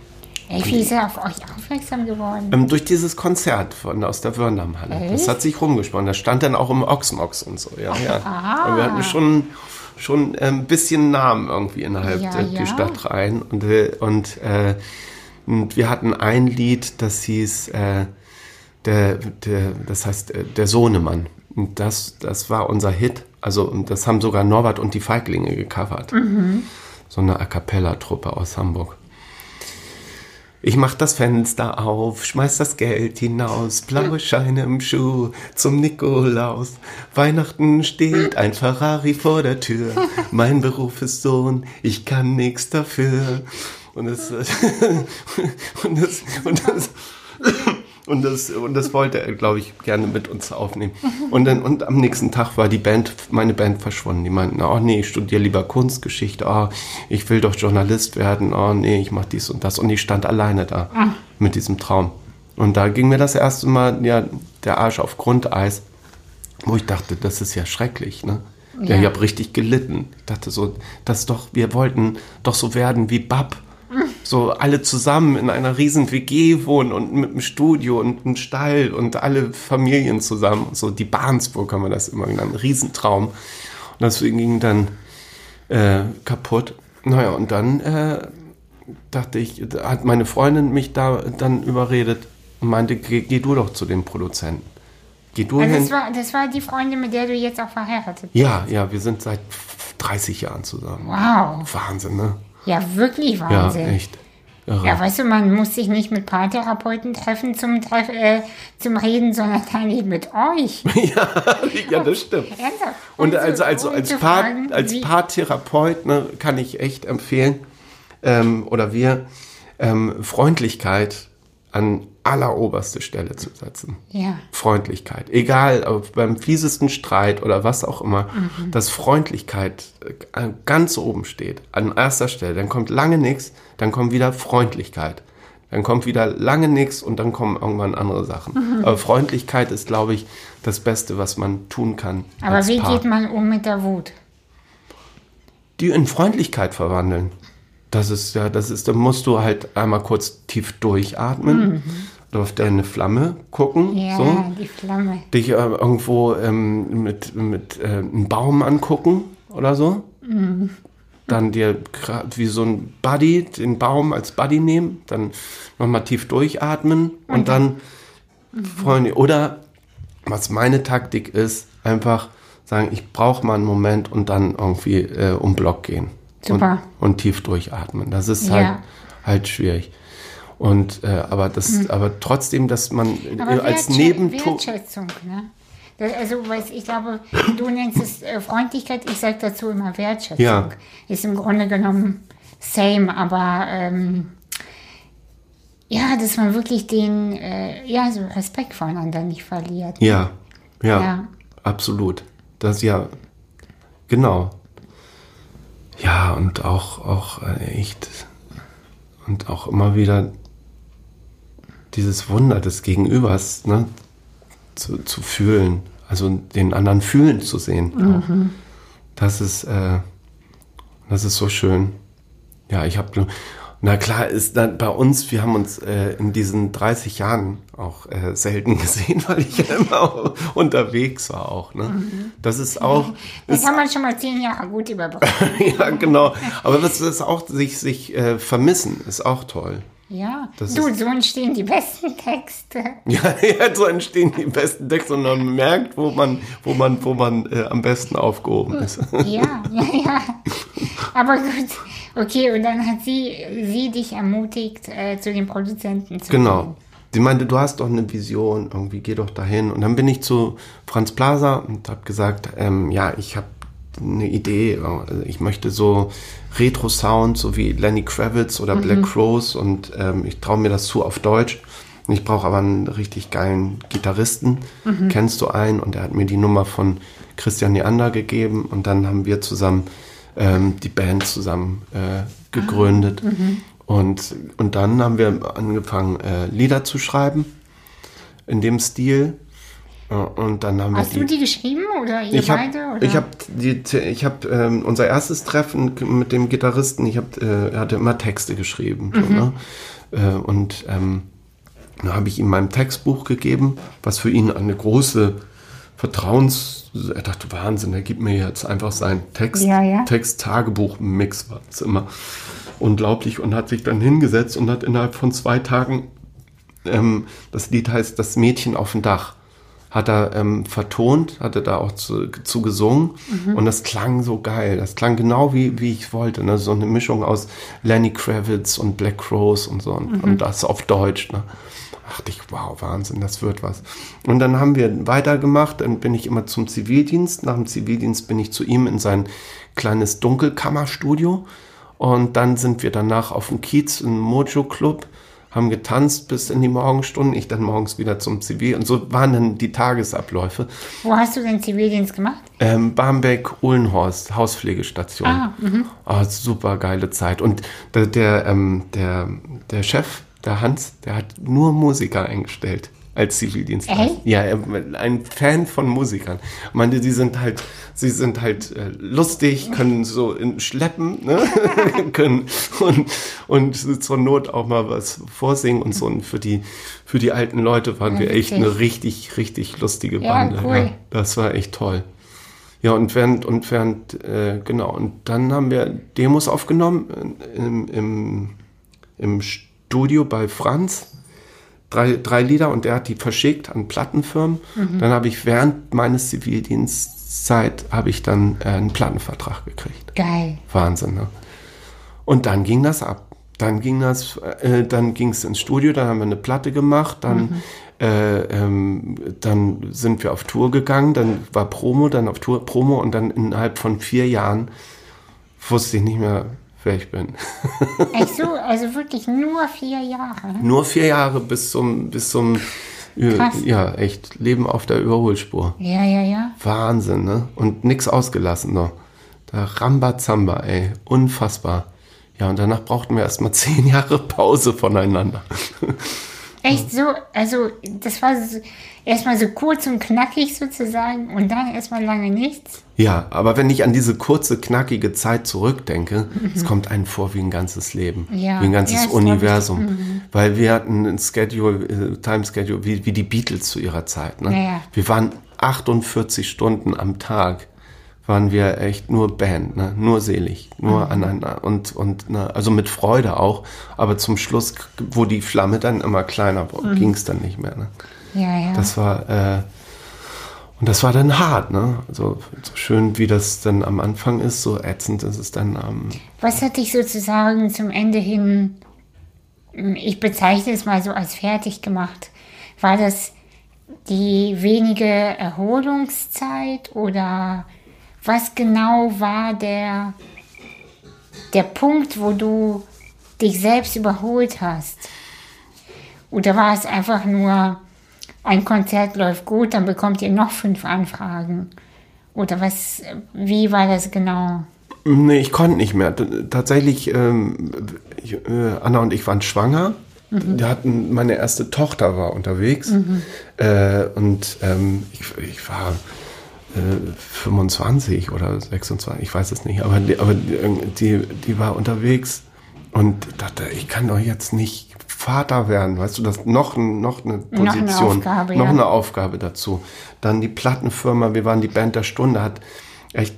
Ey, wie ist er auf euch aufmerksam geworden? Ähm, durch dieses Konzert von, aus der Wörndammhalle. Das hat sich rumgesponnen. Das stand dann auch im Oxmox und so. Ja, ja. Ah. Und wir hatten schon, schon ein bisschen Namen irgendwie innerhalb Ja, der ja. die Stadt rein. Und, und, äh, und wir hatten ein Lied, das hieß, äh, der, der, das heißt äh, Der Sohnemann. Und das, das war unser Hit. Also und das haben sogar Norbert und die Feiglinge gecovert. So eine A Cappella-Truppe aus Hamburg. Ich mach das Fenster auf, schmeiß das Geld hinaus, blaue Scheine im Schuh zum Nikolaus. Weihnachten steht ein Ferrari vor der Tür. <laughs> Mein Beruf ist Sohn, ich kann nichts dafür. Und das, <laughs> und das, und das, <laughs> und das, und das wollte er, glaube ich, gerne mit uns aufnehmen. Und dann, und am nächsten Tag war die Band, meine Band verschwunden. Die meinten, oh nee, ich studiere lieber Kunstgeschichte, oh, ich will doch Journalist werden, oh nee, ich mache dies und das. Und ich stand alleine da mit diesem Traum. Und da ging mir das erste Mal, ja, der Arsch auf Grundeis, wo ich dachte, das ist ja schrecklich, ne? Ja, Ja. ich habe richtig gelitten. Ich dachte so, das doch, wir wollten doch so werden wie Bab. So alle zusammen in einer riesen WG wohnen und mit einem Studio und einem Stall und alle Familien zusammen. So die Bahnsburg haben wir das immer genannt. Ein Riesentraum. Und deswegen ging dann äh, kaputt. naja, und dann äh, dachte ich, hat meine Freundin mich da dann überredet und meinte, geh, geh du doch zu dem Produzenten. Geh du Also hin. das, war, das war die Freundin, mit der du jetzt auch verheiratet bist. Ja, ja, wir sind seit 30 Jahren zusammen. Wow. Wahnsinn, ne? Ja, wirklich Ja, Wahnsinn. echt. Irre. Ja, weißt du, man muss sich nicht mit Paartherapeuten treffen zum, Treff, äh, zum Reden, sondern dann eben mit euch. <laughs> ja, das stimmt. Und Um also, also als, Paar, fragen, als Paartherapeut ne, kann ich echt empfehlen, ähm, oder wir, ähm, Freundlichkeit an alleroberste Stelle zu setzen. Ja. Freundlichkeit. Egal, ob beim fiesesten Streit oder was auch immer, Mhm. dass Freundlichkeit äh, ganz oben steht, an erster Stelle. Dann kommt lange nichts, dann kommt wieder Freundlichkeit. Dann kommt wieder lange nichts und dann kommen irgendwann andere Sachen. Mhm. Aber Freundlichkeit ist, glaube ich, das Beste, was man tun kann. Aber wie Paar. geht man um mit der Wut? die in Freundlichkeit verwandeln. Das ist ja, das ist, da musst du halt einmal kurz tief durchatmen, auf deine Flamme gucken, Mhm. Ja, so, die Flamme. dich äh, irgendwo ähm, mit, mit äh, einem Baum angucken oder so. Mhm. Dann dir wie so ein Buddy, den Baum als Buddy nehmen, dann nochmal tief durchatmen und dann Freunde. Oder was meine Taktik ist, einfach sagen, ich brauche mal einen Moment und dann irgendwie äh, um Block gehen. Super. Und, und tief durchatmen. Das ist Ja. halt, halt schwierig. Und äh, aber das, aber trotzdem, dass man äh, Mhm. Aber als Wertschä- Nebenton. Wertschätzung, ne? Also, ich glaube, du nennst es äh, Freundlichkeit, ich sage dazu immer Wertschätzung. Ja. Ist im Grunde genommen same, aber ähm, ja, dass man wirklich den, äh, ja, so Respekt voneinander nicht verliert. Ja, ja, Ja. absolut. Das ja, genau. Ja, und auch, auch äh, echt, und auch immer wieder dieses Wunder des Gegenübers ne, zu, zu fühlen, also den anderen fühlen zu sehen. Auch. Das ist, äh, das ist so schön. Ja, ich habe, na klar, ist dann bei uns, wir haben uns äh, in diesen 30 Jahren auch äh, selten <laughs> gesehen, weil ich ja immer <laughs> unterwegs war auch. Ne? Das ist auch, <laughs> Das ist, haben wir schon mal zehn Jahre gut überbrückt. ja genau, aber das ist auch, sich, sich äh, vermissen, ist auch toll. Ja, Das du, so entstehen die besten Texte. Ja, ja, so entstehen die besten Texte und man merkt, wo man, wo man, wo man äh, am besten aufgehoben ist. Ja, ja, ja. Aber gut, okay, und dann hat sie, sie dich ermutigt, äh, zu den Produzenten zu Genau. Sie meinte, du hast doch eine Vision, irgendwie geh doch dahin. Und dann bin ich zu Franz Plaza und habe gesagt, ähm, ja, ich habe eine Idee. Also ich möchte so Retro-Sound, so wie Lenny Kravitz oder Black Crowes und ähm, ich traue mir das zu auf Deutsch. Ich brauche aber einen richtig geilen Gitarristen. Kennst du einen? Und er hat mir die Nummer von Christian Neander gegeben und dann haben wir zusammen ähm, die Band zusammen äh, gegründet. Und, und dann haben wir angefangen, äh, Lieder zu schreiben in dem Stil. Äh, Und dann haben Hast wir du die geschrieben oder ihr ich beide? Oder? ich habe die habe ähm, unser erstes Treffen mit dem Gitarristen ich habe äh, er hatte immer Texte geschrieben so, ne? äh, und ähm, dann habe ich ihm mein Textbuch gegeben was für ihn eine große Vertrauens er dachte Wahnsinn er gibt mir jetzt einfach sein Text Ja, ja. Text Tagebuch Mix war es immer unglaublich und hat sich dann hingesetzt und hat innerhalb von zwei Tagen ähm, das Lied heißt Das Mädchen auf dem Dach. Hat er ähm, vertont, hatte da auch zu, zu gesungen und das klang so geil. Das klang genau wie, wie ich wollte. Ne? So eine Mischung aus Lenny Kravitz und Black Crowes und so und, und das auf Deutsch. Ne? Ach, ich, wow, Wahnsinn, das wird was. Und dann haben wir weitergemacht, dann bin ich immer zum Zivildienst. Nach dem Zivildienst bin ich zu ihm in sein kleines Dunkelkammerstudio. Und dann sind wir danach auf dem Kiez im Mojo Club, haben getanzt bis in die Morgenstunden, ich dann morgens wieder zum Zivil. Und so waren dann die Tagesabläufe. Wo hast du den Zivildienst gemacht? Ähm, Barmbek, Uhlenhorst, Hauspflegestation. Ah, Ah, super geile Zeit. Und der, der, ähm, der, der Chef, der Hans, der hat nur Musiker eingestellt als Zivildienstler. Echt? Ja, ein Fan von Musikern. Meinte, die sind halt, sie sind halt äh, lustig, können so in, schleppen, ne? <laughs> können und, und zur Not auch mal was vorsingen und so. Und für die, für die alten Leute waren Ja, wir echt eine richtig, richtig lustige Ja, Bande. cool. das war echt toll. Ja, und während, und während, äh, genau, und dann haben wir Demos aufgenommen im, im, im Studio bei Franz. Drei, drei Lieder und der hat die verschickt an Plattenfirmen. Mhm. Dann habe ich während meines Zivildienstzeit habe ich dann äh, einen Plattenvertrag gekriegt. Geil. Wahnsinn, ne? Und dann ging das ab. Dann ging das, äh, dann ging es ins Studio, dann haben wir eine Platte gemacht, dann, mhm. äh, ähm, dann sind wir auf Tour gegangen, dann war Promo, dann auf Tour, Promo und dann innerhalb von vier Jahren wusste ich nicht mehr, wer ich bin. Echt so? Also wirklich nur vier Jahre? Nur vier Jahre bis zum, bis zum, Krass. ja, echt, Leben auf der Überholspur. Ja, ja, ja. Wahnsinn, ne? Und nix ausgelassen noch. Da Rambazamba, ey, unfassbar. Ja, und danach brauchten wir erstmal <laughs> zehn Jahre Pause voneinander. Echt so? Also, das war so, erstmal so kurz und knackig sozusagen und dann erstmal lange nichts? Ja, aber wenn ich an diese kurze, knackige Zeit zurückdenke, mhm. es kommt einem vor wie ein ganzes Leben, ja. wie ein ganzes ja, Universum. Mhm. Weil wir hatten ein Schedule, äh, Time Schedule, wie, wie die Beatles zu ihrer Zeit. Ne? Ja, wir waren 48 Stunden am Tag waren wir echt nur Band, ne? nur selig, nur mhm. aneinander und, und ne? also mit Freude auch. Aber zum Schluss, wo die Flamme dann immer kleiner wurde, mhm. ging es dann nicht mehr. Ne? Ja, ja. Das war, äh, und das war dann hart, ne? Also so schön wie das dann am Anfang ist, so ätzend ist es dann am. Was hat dich sozusagen zum Ende hin, ich bezeichne es mal so als fertig gemacht? War das die wenige Erholungszeit oder was genau war der, der Punkt, wo du dich selbst überholt hast? Oder war es einfach nur, ein Konzert läuft gut, dann bekommt ihr noch fünf Anfragen? Oder was, wie war das genau? Nee, ich konnte nicht mehr. Tatsächlich, ähm, ich, äh, Anna und ich waren schwanger. Mhm. Wir hatten, meine erste Tochter war unterwegs. Mhm. Äh, und ähm, ich, ich war 25 oder 26, ich weiß es nicht, aber, die, aber die, die war unterwegs und dachte, ich kann doch jetzt nicht Vater werden, weißt du, das noch, noch eine Position, noch eine Aufgabe, noch ja. eine Aufgabe dazu. Dann die Plattenfirma, wir waren die Band der Stunde, hat echt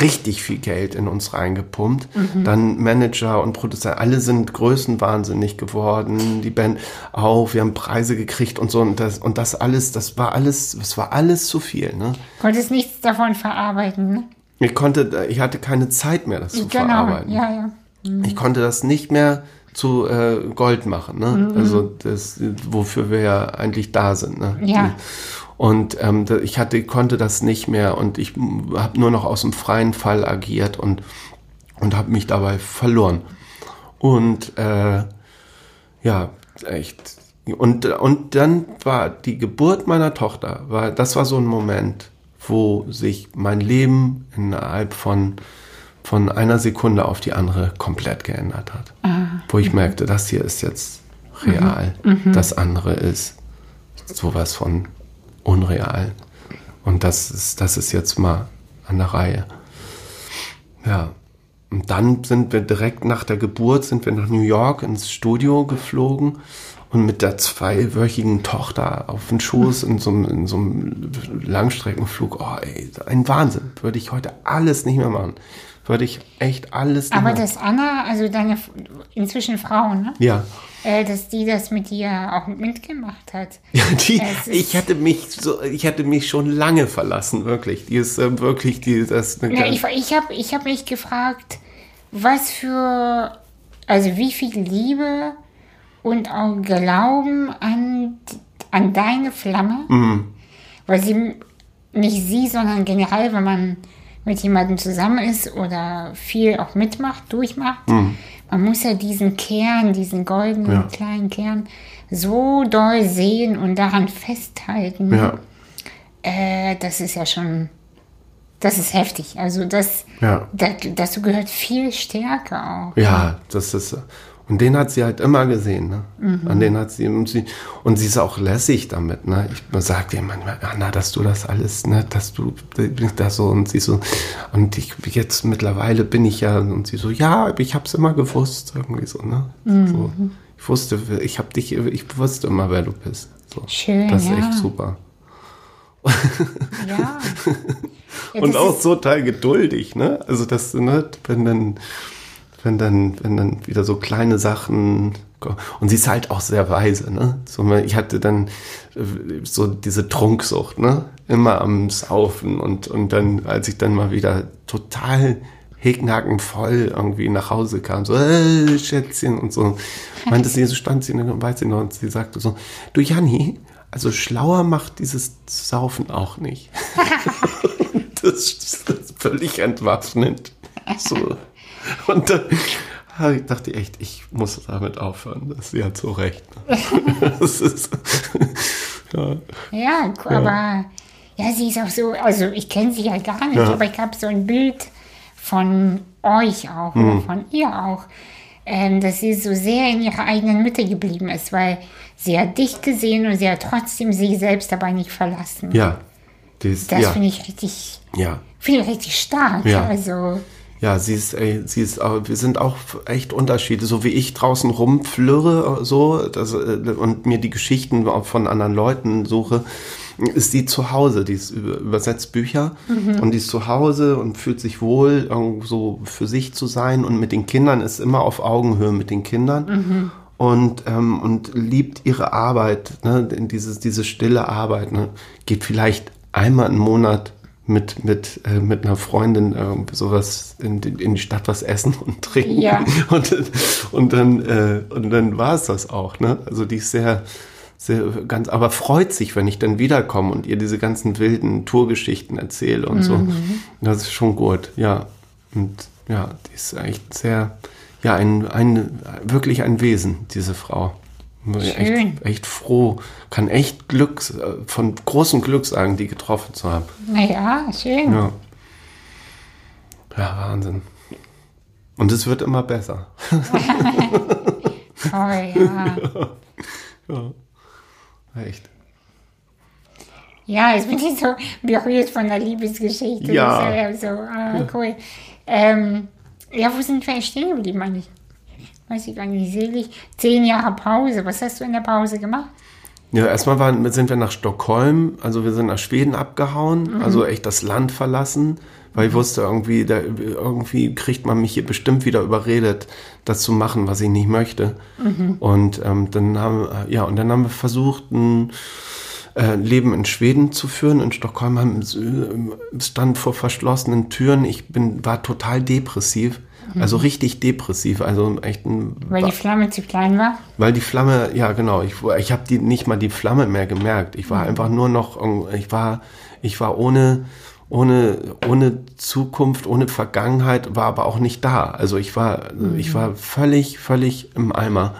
richtig viel Geld in uns reingepumpt. Mhm. Dann Manager und Produzent, alle sind größenwahnsinnig geworden. Die Band auch, wir haben Preise gekriegt und so und das und das alles, das war alles, das war alles zu viel. Ne? Konntest nichts davon verarbeiten. Ne? Ich konnte, ich hatte keine Zeit mehr, das zu genau. verarbeiten. Ja, ja. Mhm. Ich konnte das nicht mehr zu äh, Gold machen. Ne? Mhm. Also das, wofür wir ja eigentlich da sind. Ne? Ja. Und ähm, ich hatte, konnte das nicht mehr und ich habe nur noch aus dem freien Fall agiert und, und habe mich dabei verloren. Und äh, ja, echt. Und, und dann war die Geburt meiner Tochter, war, das war so ein Moment, wo sich mein Leben innerhalb von, von einer Sekunde auf die andere komplett geändert hat. Ah. Wo ich merkte, das hier ist jetzt real, mhm. mhm. das andere ist sowas von unreal. Und das ist, das ist jetzt mal an der Reihe. Ja. Und dann sind wir direkt nach der Geburt sind wir nach New York ins Studio geflogen und mit der zweiwöchigen Tochter auf den Schoß in so, einem, in so einem Langstreckenflug. Oh, ey, ein Wahnsinn. Würde ich heute alles nicht mehr machen. Würde ich echt alles nicht Aber mehr machen. das Anna, also deine inzwischen Frau, ne? Ja äh, dass die das mit dir auch mitgemacht hat. <laughs> Ja, die, ich hatte mich so, ich hatte mich schon lange verlassen, wirklich. Die ist äh, wirklich, die das. Ja, ich ich habe ich hab mich gefragt, was für, also wie viel Liebe und auch Glauben an, an deine Flamme, mhm. weil sie nicht sie, sondern generell, wenn man mit jemandem zusammen ist oder viel auch mitmacht, durchmacht, mhm man muss ja diesen Kern, diesen goldenen ja. kleinen Kern so doll sehen und daran festhalten. Ja. Äh, das ist ja schon, das ist heftig. Also das, ja. dazu gehört viel Stärke auch. Ja, das ist, und den hat sie halt immer gesehen, ne? Mhm. An den hat sie und, sie und sie ist auch lässig damit, ne? Ich sage ihr manchmal, Anna, dass du das alles, ne, dass du das so und sie so und ich jetzt mittlerweile bin ich ja und sie so, ja, ich hab's immer gewusst, irgendwie so, ne? Mhm. So, ich wusste, ich hab dich, ich wusste immer, wer du bist. So. Schön, Das ist ja. echt super. Ja. <laughs> Ja, und auch so total geduldig, ne? Also das, ne, wenn dann, wenn dann, wenn dann wieder so kleine Sachen und sie ist halt auch sehr weise, ne? So, ich hatte dann äh, so diese Trunksucht, ne? Immer am Saufen und und dann, als ich dann mal wieder total voll irgendwie nach Hause kam, so, äh, Schätzchen und so, <laughs> meinte sie, so stand sie und weiß sie noch und sie sagte so, du Janni, also schlauer macht dieses Saufen auch nicht. das, <laughs> ist- <laughs> das ist völlig entwaffnend. So. <laughs> Und dann habe ich dachte ich echt, ich muss damit aufhören. Das sie hat so recht. <laughs> Das ist, <laughs> ja. Ja, gu- aber ja, sie ist auch so, also ich kenne sie ja gar nicht, Ja. aber ich habe so ein Bild von euch auch oder Hm. von ihr auch, ähm, dass sie so sehr in ihrer eigenen Mitte geblieben ist, weil sie hat dich gesehen und sie hat trotzdem sie selbst dabei nicht verlassen. ja. Ist, Das ja. finde ich richtig, ja. finde ich richtig stark. Ja. Also, Ja, sie ist, ey, sie ist, wir sind auch echt Unterschiede. So wie ich draußen rumflirre, so, das, äh, und mir die Geschichten von anderen Leuten suche, ist sie zu Hause. Die ist über, übersetzt Bücher und die ist zu Hause und fühlt sich wohl, irgendwo so für sich zu sein und mit den Kindern ist immer auf Augenhöhe mit den Kindern. Und, ähm, und liebt ihre Arbeit, ne, dieses, diese stille Arbeit, ne, geht vielleicht einmal im Monat mit, mit, äh, mit einer Freundin äh, sowas in, die- in die Stadt was essen und trinken. Ja. <laughs> Und, und dann, äh, und dann war es das auch. Ne? Also die ist sehr, sehr ganz, aber freut sich, wenn ich dann wiederkomme und ihr diese ganzen wilden Tourgeschichten erzähle und so. Das ist schon gut, ja. Und ja, die ist echt sehr, ja, ein, ein wirklich ein Wesen, diese Frau. Schön. Echt, echt froh, kann echt Glück, von großem Glück sagen, die getroffen zu haben. naja, schön. Ja. Ja, Wahnsinn. Und es wird immer besser. <laughs> Toll, ja. Echt. Ja, jetzt bin ich so berührt von der Liebesgeschichte. Ja. Ja so, ah, cool. Ähm, ja, wo sind wir stehen geblieben eigentlich? Weiß ich gar nicht, selig. Zehn Jahre Pause. Was hast du in der Pause gemacht? Ja, erstmal waren, sind wir nach Stockholm, also wir sind nach Schweden abgehauen, also echt das Land verlassen, weil ich wusste irgendwie, da, irgendwie kriegt man mich hier bestimmt wieder überredet, das zu machen, was ich nicht möchte. Und ähm, dann haben, ja, und dann haben wir versucht, ein äh, Leben in Schweden zu führen. In Stockholm haben, äh, stand vor verschlossenen Türen. Ich bin, war total depressiv. Also richtig depressiv, also echt ein Weil die Flamme zu klein war? weil die Flamme, ja genau, ich, ich habe die nicht mal die Flamme mehr gemerkt. Ich war einfach nur noch, ich war, ich war ohne, ohne, ohne Zukunft, ohne Vergangenheit, war aber auch nicht da. Also ich war, ich war völlig, völlig im Eimer.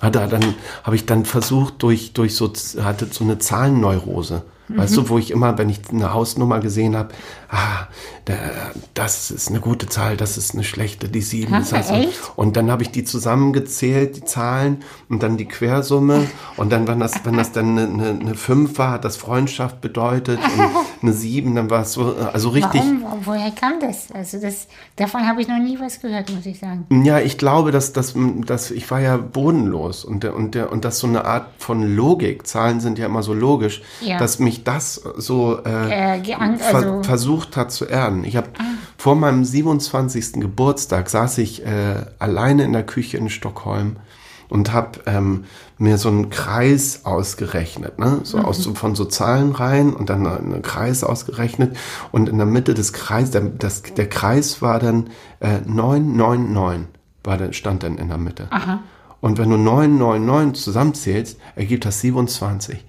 Hatte dann, habe ich dann versucht durch, durch so, hatte so eine Zahlenneurose. Weißt du, wo ich immer, wenn ich eine Hausnummer gesehen habe, ah, da, das ist eine gute Zahl, das ist eine schlechte, die sieben. Ist also, und dann habe ich die zusammengezählt, die Zahlen, und dann die Quersumme. Und dann, wenn das, wenn das dann eine, eine, 5 war, hat das Freundschaft bedeutet. Und <laughs> eine 7, dann war es so, also richtig. Warum? Wo- Woher kam das? Also das, davon habe ich noch nie was gehört, muss ich sagen. Ja, ich glaube, dass, dass, dass ich war ja bodenlos und, der, und, der, und das so eine Art von Logik, Zahlen sind ja immer so logisch, Ja. dass mich das so äh, Äh, ver also- versucht hat zu erden. Ich habe vor meinem 27. Geburtstag saß ich äh, alleine in der Küche in Stockholm und habe ähm, mir so einen Kreis ausgerechnet, ne? so aus so, von so Zahlen rein und dann einen Kreis ausgerechnet und in der Mitte des Kreises, der, das, der Kreis war dann äh, 999, war dann, stand dann in der Mitte. Und wenn du 999 zusammenzählst, ergibt das 27.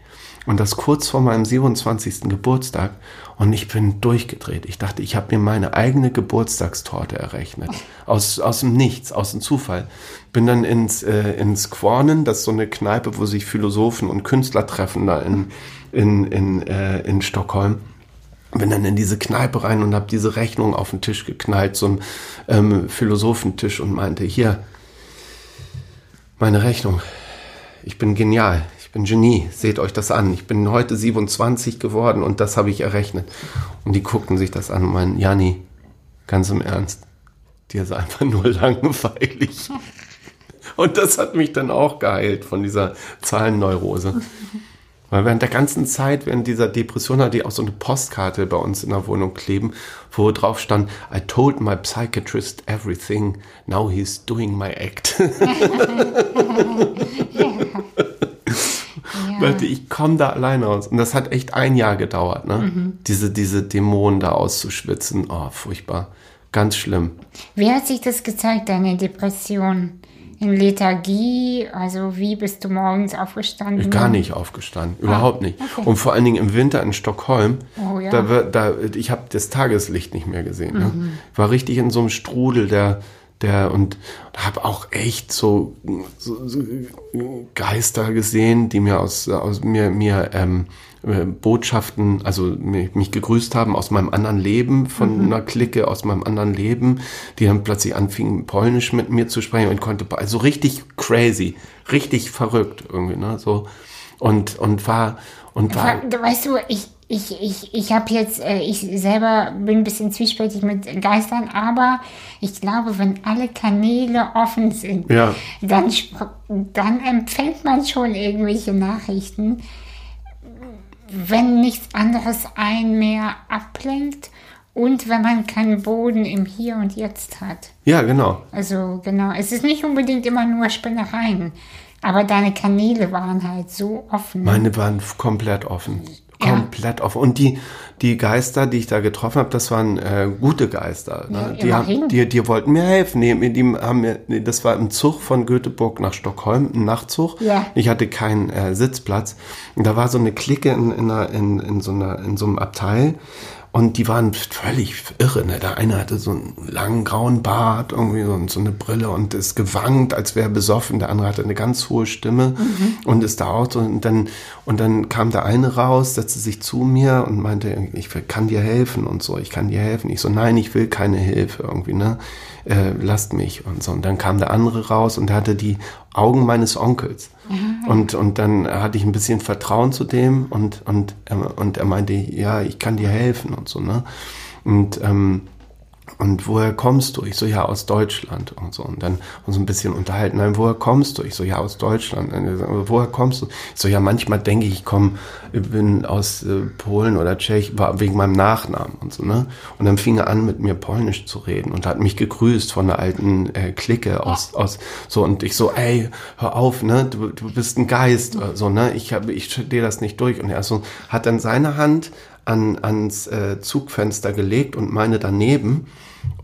Und das kurz vor meinem 27. Geburtstag. Und ich bin durchgedreht. Ich dachte, ich habe mir meine eigene Geburtstagstorte errechnet. Aus, aus dem Nichts, aus dem Zufall. Bin dann ins, äh, ins Quornen, das ist so eine Kneipe, wo sich Philosophen und Künstler treffen, da in, in, in, äh, in Stockholm bin dann in diese Kneipe rein und habe diese Rechnung auf den Tisch geknallt, so ein ähm, Philosophentisch und meinte, hier, meine Rechnung. Ich bin genial. Ich bin Genie. Seht euch das an. Ich bin heute 27 geworden und das habe ich errechnet. Und die guckten sich das an und meinen, Jani, ganz im Ernst, dir ist einfach nur <laughs> langweilig. Und das hat mich dann auch geheilt von dieser Zahlenneurose. Weil während der ganzen Zeit, während dieser Depression, hatte ich auch so eine Postkarte bei uns in der Wohnung kleben, wo drauf stand, I told my psychiatrist everything, now he's doing my act. <laughs> <laughs> Leute, ich komme da alleine raus. Und das hat echt ein Jahr gedauert, ne? Mhm. Diese, diese Dämonen da auszuschwitzen. Oh, furchtbar. Ganz schlimm. Wie hat sich das gezeigt, deine Depression? In Lethargie? Also wie bist du morgens aufgestanden? Gar nicht aufgestanden, überhaupt nicht. Okay. Und vor allen Dingen im Winter in Stockholm, Oh, ja. da, da, ich habe das Tageslicht nicht mehr gesehen. Ne? Mhm. War richtig in so einem Strudel, der, der und habe auch echt so, so, so Geister gesehen, die mir aus, aus mir, mir ähm, äh, Botschaften, also mich, mich gegrüßt haben aus meinem anderen Leben, von Mhm. einer Clique aus meinem anderen Leben, die dann plötzlich anfingen, Polnisch mit mir zu sprechen und konnte, also richtig crazy, richtig verrückt irgendwie, ne, so. Und, und war, und war, Wa- Weißt du, ich, ich, ich, ich habe jetzt, äh, ich selber bin ein bisschen zwiespältig mit Geistern, aber ich glaube, wenn alle Kanäle offen sind, Ja. dann, dann empfängt man schon irgendwelche Nachrichten, wenn nichts anderes einen mehr ablenkt und wenn man keinen Boden im Hier und Jetzt hat. ja, genau. Also genau, es ist nicht unbedingt immer nur Spinnereien, aber deine Kanäle waren halt so offen. Meine waren komplett offen. Komplett offen. Und die, die Geister, die ich da getroffen habe, das waren äh, gute Geister. Ne? Ja, die, haben, die, die wollten mir helfen. Nee, die haben mir, nee, das war im Zug von Göteborg nach Stockholm, ein Nachtzug. Ja. Ich hatte keinen äh, Sitzplatz. Und da war so eine Clique in, in, einer, in, in, so einer, in so einem Abteil. Und die waren völlig irre. Ne? Der eine hatte so einen langen grauen Bart, irgendwie so, so eine Brille und ist gewankt, als wäre er besoffen. Der andere hatte eine ganz hohe Stimme und ist da auch so. Und dann, und dann kam der eine raus, setzte sich zu mir und meinte, ich kann dir helfen und so, ich kann dir helfen. Ich so, nein, ich will keine Hilfe irgendwie, ne? Äh, lasst mich und so. Und dann kam der andere raus und hatte die Augen meines Onkels. Und, und dann hatte ich ein bisschen Vertrauen zu dem und, und, er- und er meinte, ja, ich kann dir helfen und so, ne? Und, ähm, und woher kommst du? Ich so, ja, aus Deutschland und so. Und dann uns ein bisschen unterhalten. Nein, woher kommst du? Ich so, ja, aus Deutschland. So, "Aber woher kommst du? Ich so, ja, manchmal denke ich, ich komme, bin aus äh, Polen oder Tschech, wegen meinem Nachnamen und so, ne? Und dann fing er an, mit mir Polnisch zu reden und hat mich gegrüßt von der alten äh, Clique aus, aus, so. Und ich so, ey, hör auf, ne? Du, du bist ein Geist, so, ne? Ich habe, ich stehe das nicht durch. Und er so, hat dann seine Hand an, ans äh, Zugfenster gelegt und meine daneben.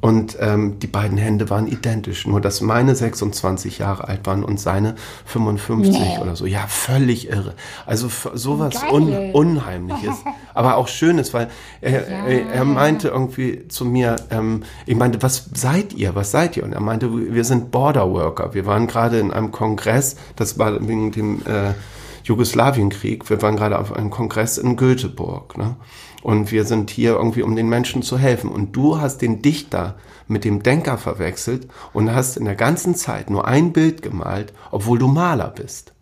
Und ähm, die beiden Hände waren identisch, nur dass meine 26 Jahre alt waren und seine 55 Nee. oder so. Ja, völlig irre. Also sowas un Unheimliches, aber auch Schönes, weil er, er, er meinte irgendwie zu mir, ähm, ich meinte, was seid ihr, was seid ihr? Und er meinte, wir sind Border Worker. Wir waren gerade in einem Kongress, das war wegen dem äh, Jugoslawienkrieg. Wir waren gerade auf einem Kongress in Göteborg. Ne? Und wir sind hier irgendwie, um den Menschen zu helfen. Und du hast den Dichter mit dem Denker verwechselt und hast in der ganzen Zeit nur ein Bild gemalt, obwohl du Maler bist.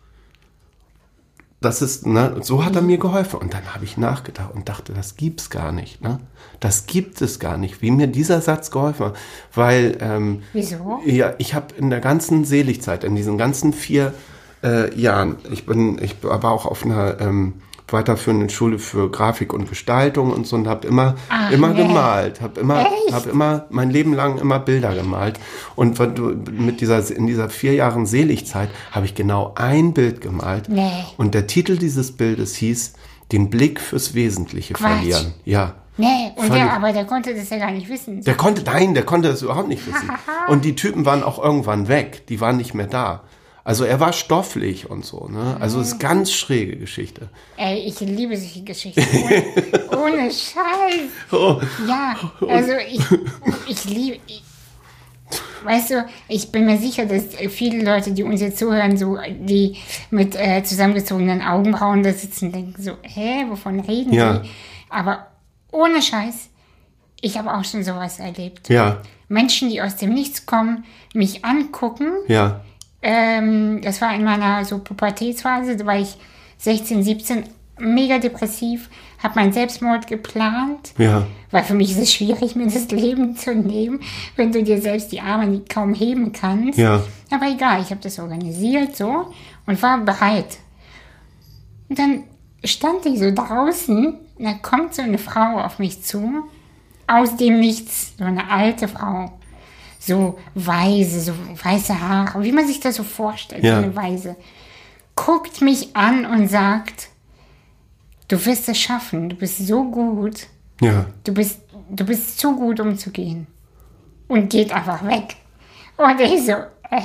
Das ist, ne, so hat er mir geholfen. Und dann habe ich nachgedacht und dachte, das gibt's gar nicht, ne? Das gibt es gar nicht, wie mir dieser Satz geholfen hat. Weil, ähm, Wieso? ja, ich habe in der ganzen Seligzeit, in diesen ganzen vier äh, Jahren, ich bin, ich war auch auf einer ähm, weiterführenden Schule für Grafik und Gestaltung und so und habe immer, Ach, immer nee. gemalt, habe immer, habe immer mein Leben lang immer Bilder gemalt und mit dieser in dieser vier Jahren Seligzeit habe ich genau ein Bild gemalt Nee. und der Titel dieses Bildes hieß den Blick fürs Wesentliche Quatsch. verlieren. Ja. Nee, und der, aber der konnte das ja gar nicht wissen. Der konnte, nein, der konnte das überhaupt nicht wissen. <laughs> Und die Typen waren auch irgendwann weg. Die waren nicht mehr da. Also er war stofflich und so, ne? Also es ist ganz schräge Geschichte. Ey, ich liebe solche Geschichten. Ohne, ohne Scheiß. <laughs> Oh, Ja, also ich, ich liebe. Ich, weißt du, ich bin mir sicher, dass viele Leute, die uns jetzt zuhören, so die mit äh, zusammengezogenen Augenbrauen da sitzen, denken so, hä, wovon reden Ja. die? Aber ohne Scheiß, ich habe auch schon sowas erlebt. ja, Menschen, die aus dem Nichts kommen, mich angucken. ja, Ähm, das war in meiner so Pubertätsphase, da war ich 16, 17, mega depressiv, habe meinen Selbstmord geplant. ja, Weil für mich ist es schwierig, mir das Leben zu nehmen, wenn du dir selbst die Arme kaum heben kannst. Ja. Aber egal, ich habe das organisiert so und war bereit. Und dann stand ich so draußen, und da kommt so eine Frau auf mich zu, aus dem Nichts, so eine alte Frau. So weise, so weiße Haare, wie man sich das so vorstellt, Ja. so eine Weise. Guckt mich an und sagt, du wirst es schaffen, du bist so gut, Ja. du bist, du bist zu gut, um zu gehen. Und geht einfach weg. Und ich so, äh,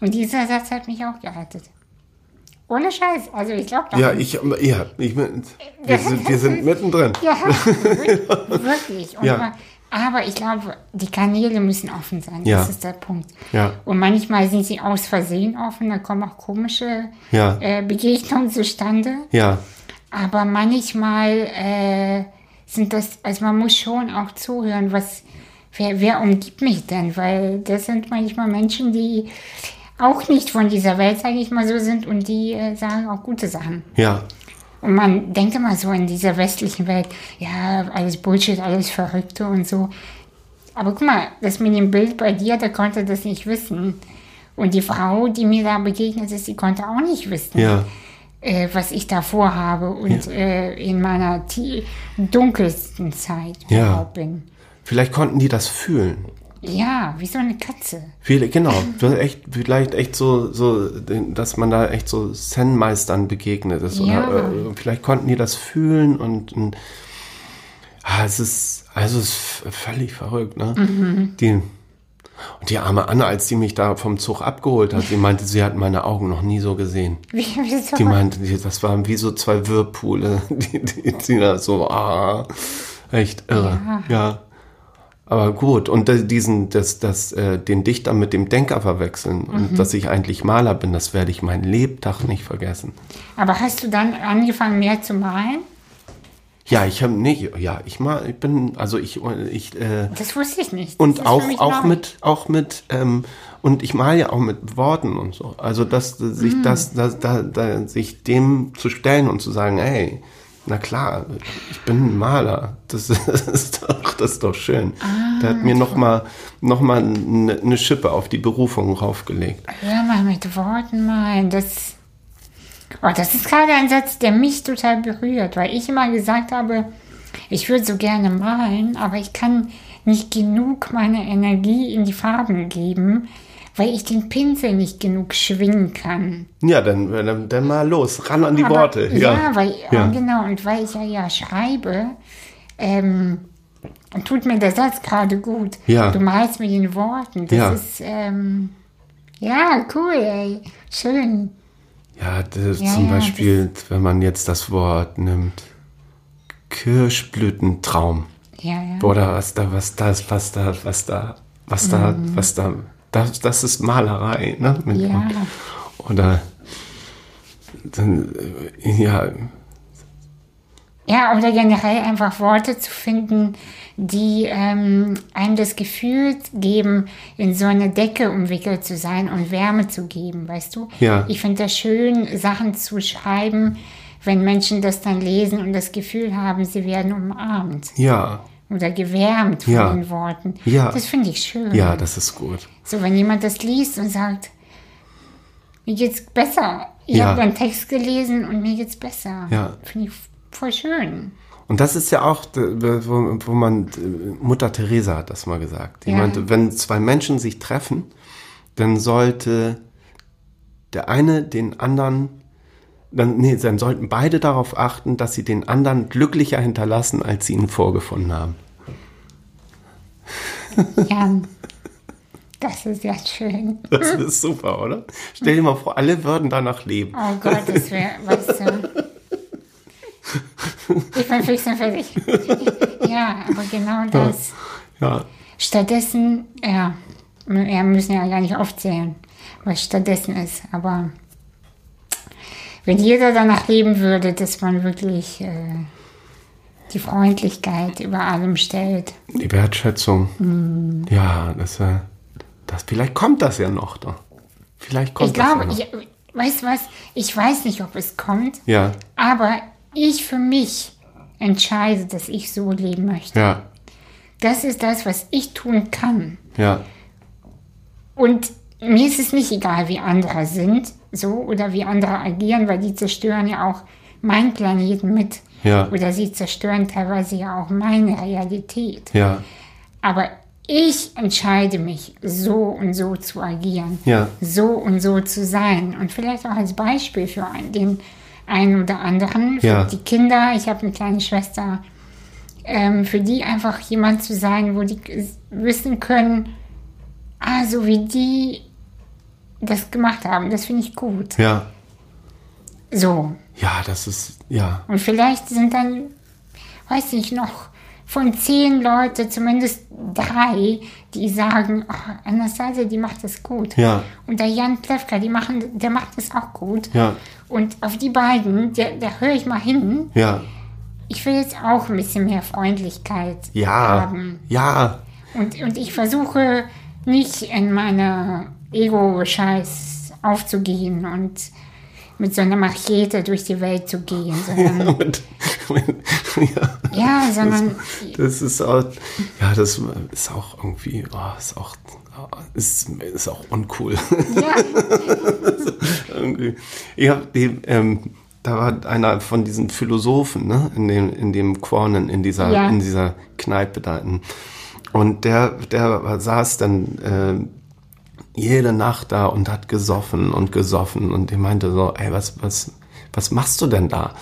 und dieser Satz hat mich auch gerettet. Ohne Scheiß, also ich glaube Ja, ich, ja, ich, wir, sind, wir sind mittendrin. Ja, <laughs> wirklich. Und Ja. Aber, ich glaube, die Kanäle müssen offen sein. Ja. Das ist der Punkt. Ja. Und manchmal sind sie aus Versehen offen, da kommen auch komische Ja. äh, Begegnungen zustande. Ja, Aber manchmal äh, sind das, also man muss schon auch zuhören, was, wer, wer umgibt mich denn? Weil das sind manchmal Menschen, die auch nicht von dieser Welt, sage ich mal so, sind und die äh, sagen auch gute Sachen. ja, Und man denkt immer so in dieser westlichen Welt, ja, alles Bullshit, alles Verrückte und so. Aber guck mal, das mit dem Bild bei dir, der konnte das nicht wissen. Und die Frau, die mir da begegnet ist, die konnte auch nicht wissen, ja, äh, was ich da vorhabe und äh, in meiner dunkelsten Zeit Ja. überhaupt bin. Vielleicht konnten die das fühlen. Ja, wie so eine Katze. Viele, genau, echt, vielleicht echt so, so, dass man da echt so Zen-Meistern begegnet ist. Ja. Oder, äh, vielleicht konnten die das fühlen und, und ah, es ist, also es ist völlig verrückt, ne? Mhm. Die, und die arme Anne, als die mich da vom Zug abgeholt hat, sie meinte, sie hat meine Augen noch nie so gesehen. <laughs> Wie, wie so Die meinte, die- das waren wie so zwei Whirlpoole, <laughs> die, die, die da so, ah, echt irre. Ja. Aber gut, und diesen, das, das, äh, den Dichter mit dem Denker verwechseln und dass ich eigentlich Maler bin, das werde ich mein Lebtag nicht vergessen. Aber hast du dann angefangen, mehr zu malen? Ja, ich habe nicht, ja, ich mal, ich bin, also ich, ich, äh, Das wusste ich nicht. Das und auch auch neu. mit auch mit ähm, und ich male ja auch mit Worten und so also dass Mhm. sich das, das da, da sich dem zu stellen und zu sagen hey na klar ich bin ein Maler. Das <laughs> ist doch das ist doch schön. Ah, der hat mir noch mal noch mal eine, eine Schippe auf die Berufung raufgelegt. Hör mal mit Worten malen. Das, oh, das ist gerade ein Satz, der mich total berührt, weil ich immer gesagt habe, ich würde so gerne malen, aber ich kann nicht genug meine Energie in die Farben geben, weil ich den Pinsel nicht genug schwingen kann. ja dann dann, dann mal los ran an die Aber- Worte Ja, ja weil, Ja. genau, und weil ich ja, ja schreibe, ähm, tut mir der Satz gerade gut. Ja. Du malst mit den Worten. Das Ja. ist, ähm, ja, cool, ey. Schön. Ja, das Ja, zum Beispiel, wenn man jetzt das Wort nimmt, Kirschblütentraum. Ja, ja. Oder was da, was das, was da, was da, was da, was da, das, das ist Malerei, ne? Ja. Oder dann, äh, ja, Ja, oder generell einfach Worte zu finden, die ähm, einem das Gefühl geben, in so eine Decke umwickelt zu sein und Wärme zu geben, weißt du? Ja. Ich finde das schön, Sachen zu schreiben, wenn Menschen das dann lesen und das Gefühl haben, sie werden umarmt ja, oder gewärmt von Ja. den Worten. Ja. Das finde ich schön. ja, das ist gut. So, wenn jemand das liest und sagt, mir geht's besser. Ich Ja. habe einen Text gelesen und mir geht's besser. Ja. Finde ich voll schön. Und das ist ja auch, wo, man, Mutter Teresa hat das mal gesagt. Die Ja. meinte, wenn zwei Menschen sich treffen, dann sollte der eine den anderen, dann, nee, dann sollten beide darauf achten, dass sie den anderen glücklicher hinterlassen, als sie ihn vorgefunden haben. Jan, das ist ja schön. Das ist super, oder? Stell dir mal vor, alle würden danach leben. Oh Gott, das wäre, weißt du. Ich bin fix und fertig. Ja, aber genau das. Ja, Stattdessen, ja, wir müssen ja gar nicht aufzählen, was stattdessen ist. Aber wenn jeder danach leben würde, dass man wirklich äh, die Freundlichkeit über allem stellt. die Wertschätzung. Ja, das, äh, das, vielleicht kommt das ja noch. Da. Vielleicht kommt Ich glaube, das ja noch. ich, weißt du was, ich weiß nicht, ob es kommt, ja, aber ich für mich entscheide, dass ich so leben möchte. ja, Das ist das, was ich tun kann. ja, Und mir ist es nicht egal, wie andere sind, so oder wie andere agieren, weil die zerstören ja auch meinen Planeten mit. Ja. Oder sie zerstören teilweise ja auch meine Realität. Ja. Aber ich entscheide mich, so und so zu agieren, Ja. so und so zu sein. Und vielleicht auch als Beispiel für den einen oder anderen, für Ja. die Kinder. Ich habe eine kleine Schwester, ähm, für die einfach jemand zu sein, wo die wissen können, ah, so wie die das gemacht haben, das finde ich gut. Ja. So. Ja, das ist, ja. Und vielleicht sind dann, weiß ich noch, von zehn Leute zumindest drei, die sagen, oh, Anastasia, die macht das gut. Ja. Und der Jan Plewka, die machen, der macht das auch gut. Ja. Und auf die beiden, der, da höre ich mal hin. Ja. Ich will jetzt auch ein bisschen mehr Freundlichkeit Ja. haben. Ja. Und, und ich versuche nicht in meine Ego-Scheiß aufzugehen und mit so einer Machete durch die Welt zu gehen, <laughs> sondern, Und, ja. ja, sondern Das ist auch, ja, das ist auch irgendwie, oh, ist auch, ist, ist auch uncool. ja, <laughs> irgendwie. Ich hab die, ähm, da war einer von diesen Philosophen, ne, in dem, in dem Cornen, in dieser, Ja. in dieser Kneipe da. Und der, der saß dann, äh, jede Nacht da und hat gesoffen und gesoffen und ich meinte so, ey, was, was, was machst du denn da?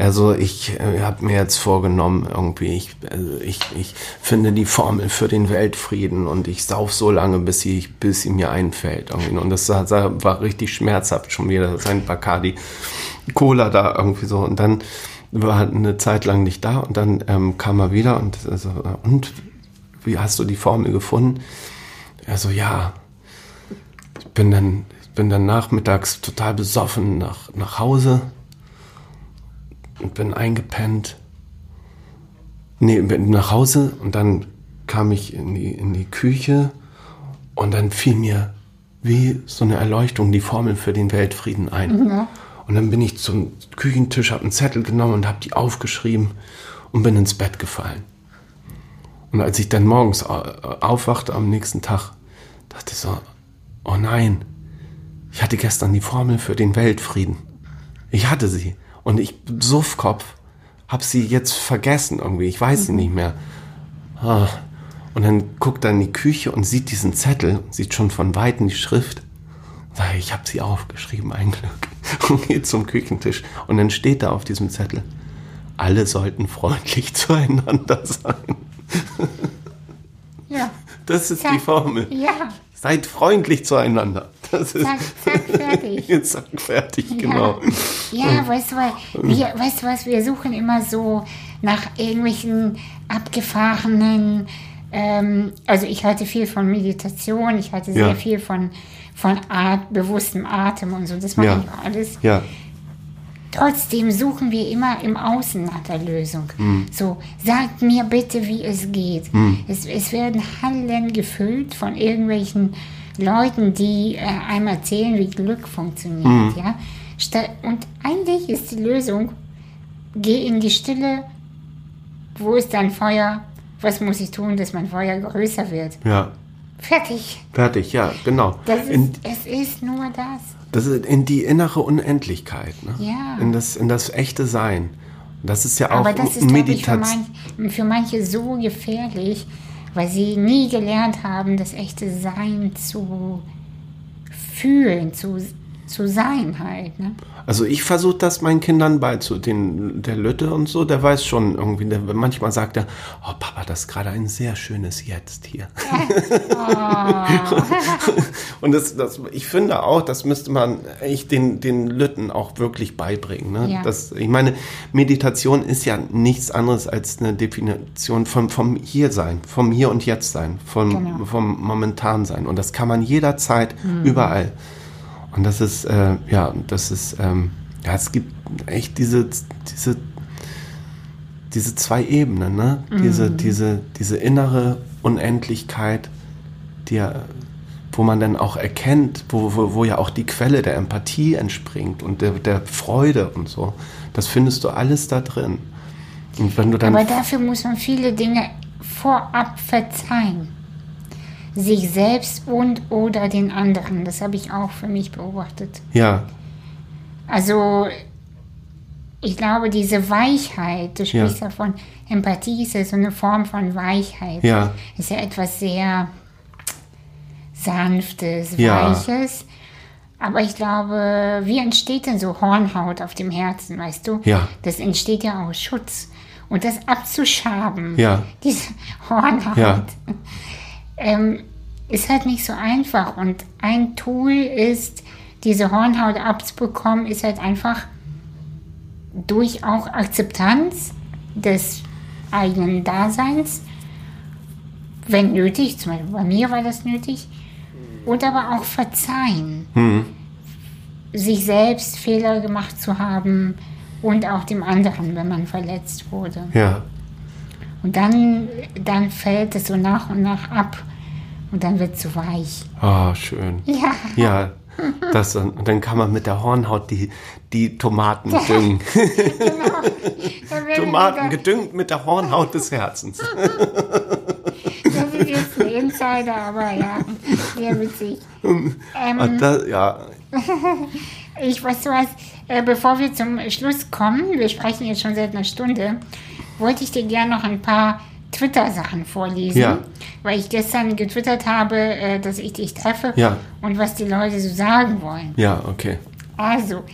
Also ich äh, habe mir jetzt vorgenommen, irgendwie, ich, also ich, ich finde die Formel für den Weltfrieden und ich sauf so lange, bis sie, bis sie mir einfällt. Irgendwie. Und das war, richtig schmerzhaft schon wieder, sein Bacardi Cola da irgendwie so. Und dann war er eine Zeit lang nicht da und dann ähm, kam er wieder und, also, und wie hast du die Formel gefunden? Er so, ja, ich bin dann, ich bin dann nachmittags total besoffen nach, nach Hause und bin eingepennt. Nee, bin nach Hause und dann kam ich in die, in die Küche und dann fiel mir wie so eine Erleuchtung die Formel für den Weltfrieden ein. Und dann bin ich zum Küchentisch, habe einen Zettel genommen und habe die aufgeschrieben und bin ins Bett gefallen. Und als ich dann morgens au- aufwachte am nächsten Tag, dachte ich so, oh nein, ich hatte gestern die Formel für den Weltfrieden. Ich hatte sie. Und ich, Suffkopf, habe sie jetzt vergessen irgendwie. Ich weiß sie nicht mehr. Ah. Und dann guckt er in die Küche und sieht diesen Zettel, sieht schon von Weitem die Schrift. Sag ich, ich habe sie aufgeschrieben, ein Glück. <laughs> Und geht zum Küchentisch. Und dann steht da auf diesem Zettel, alle sollten freundlich <laughs> zueinander sein. ja, Das ist die Zack. Formel. ja, Seid freundlich zueinander. Das ist zack, zack, fertig. <laughs> jetzt zack, fertig, genau. Ja, weißt du, wir, weißt du was, wir suchen immer so nach irgendwelchen abgefahrenen, ähm, also ich halte viel von Meditation, ich halte sehr Ja. viel von, von Art, bewusstem Atem und so, das mache Ja. ich alles. Ja, Trotzdem suchen wir immer im Außen nach der Lösung. Hm. So, sagt mir bitte, wie es geht. Es, es werden Hallen gefüllt von irgendwelchen Leuten, die äh, einem erzählen, wie Glück funktioniert. Hm. Ja? Und eigentlich ist die Lösung, geh in die Stille, wo ist dein Feuer? Was muss ich tun, dass mein Feuer größer wird? ja. Fertig. Fertig, ja, genau. Das ist, In, es ist nur das. das ist in die innere Unendlichkeit, ne? Ja. In das, in das echte Sein. Das ist ja auch Aber das ist, ich, für, Meditation. manch, für manche so gefährlich, weil sie nie gelernt haben, das echte Sein zu fühlen, zu, zu sein halt. Ne? Also ich versuche das meinen Kindern beizubringen. Der Lütte und so, der weiß schon irgendwie, der, manchmal sagt er, oh Papa, das ist gerade ein sehr schönes Jetzt hier. <laughs> <laughs> und das, das, ich finde auch, das müsste man echt den, den Lütten auch wirklich beibringen. Ne? Ja. Das, ich meine, Meditation ist ja nichts anderes als eine Definition vom, vom Hiersein, vom Hier und Jetzt sein, vom, Genau. vom Momentan sein. Und das kann man jederzeit, überall. Und das ist, äh, ja, das ist, ähm, ja, es gibt echt diese, diese, diese zwei Ebenen, ne? Diese, diese, diese innere Unendlichkeit, die ja, wo man dann auch erkennt, wo, wo, wo ja auch die Quelle der Empathie entspringt und der, der Freude und so. Das findest du alles da drin. Und wenn du dann. Aber dafür muss man viele Dinge vorab verzeihen. Sich selbst und oder den anderen. Das habe ich auch für mich beobachtet. ja, Also ich glaube, diese Weichheit, du Ja. sprichst davon, Empathie ist ja so eine Form von Weichheit. Ja. Ist ja etwas sehr Sanftes, Ja. Weiches. Aber ich glaube, wie entsteht denn so Hornhaut auf dem Herzen, weißt du? Ja. Das entsteht ja aus Schutz. Und das abzuschaben, Ja. diese <laughs> Hornhaut, Ja. Ähm, ist halt nicht so einfach. Und ein Tool ist, diese Hornhaut abzubekommen, ist halt einfach durch auch Akzeptanz des eigenen Daseins, wenn nötig, zum Beispiel bei mir war das nötig, und aber auch verzeihen. Sich selbst Fehler gemacht zu haben und auch dem anderen, wenn man verletzt wurde. Ja. Und dann, dann fällt es so nach und nach ab und dann wird es so weich. Ah, schön. Ja, Ja, das, und dann kann man mit der Hornhaut die, die Tomaten düngen. <laughs> werden Tomaten gedüngt mit der Hornhaut des Herzens. <laughs> das ist jetzt ein Insider, aber ja, sehr witzig. Ähm, das, ja, <laughs> ich weiß was, äh, bevor wir zum Schluss kommen, wir sprechen jetzt schon seit einer Stunde, wollte ich dir gerne noch ein paar Twitter-Sachen vorlesen, Ja. weil ich gestern getwittert habe, äh, dass ich dich treffe Ja. und was die Leute so sagen wollen. ja, okay. Also,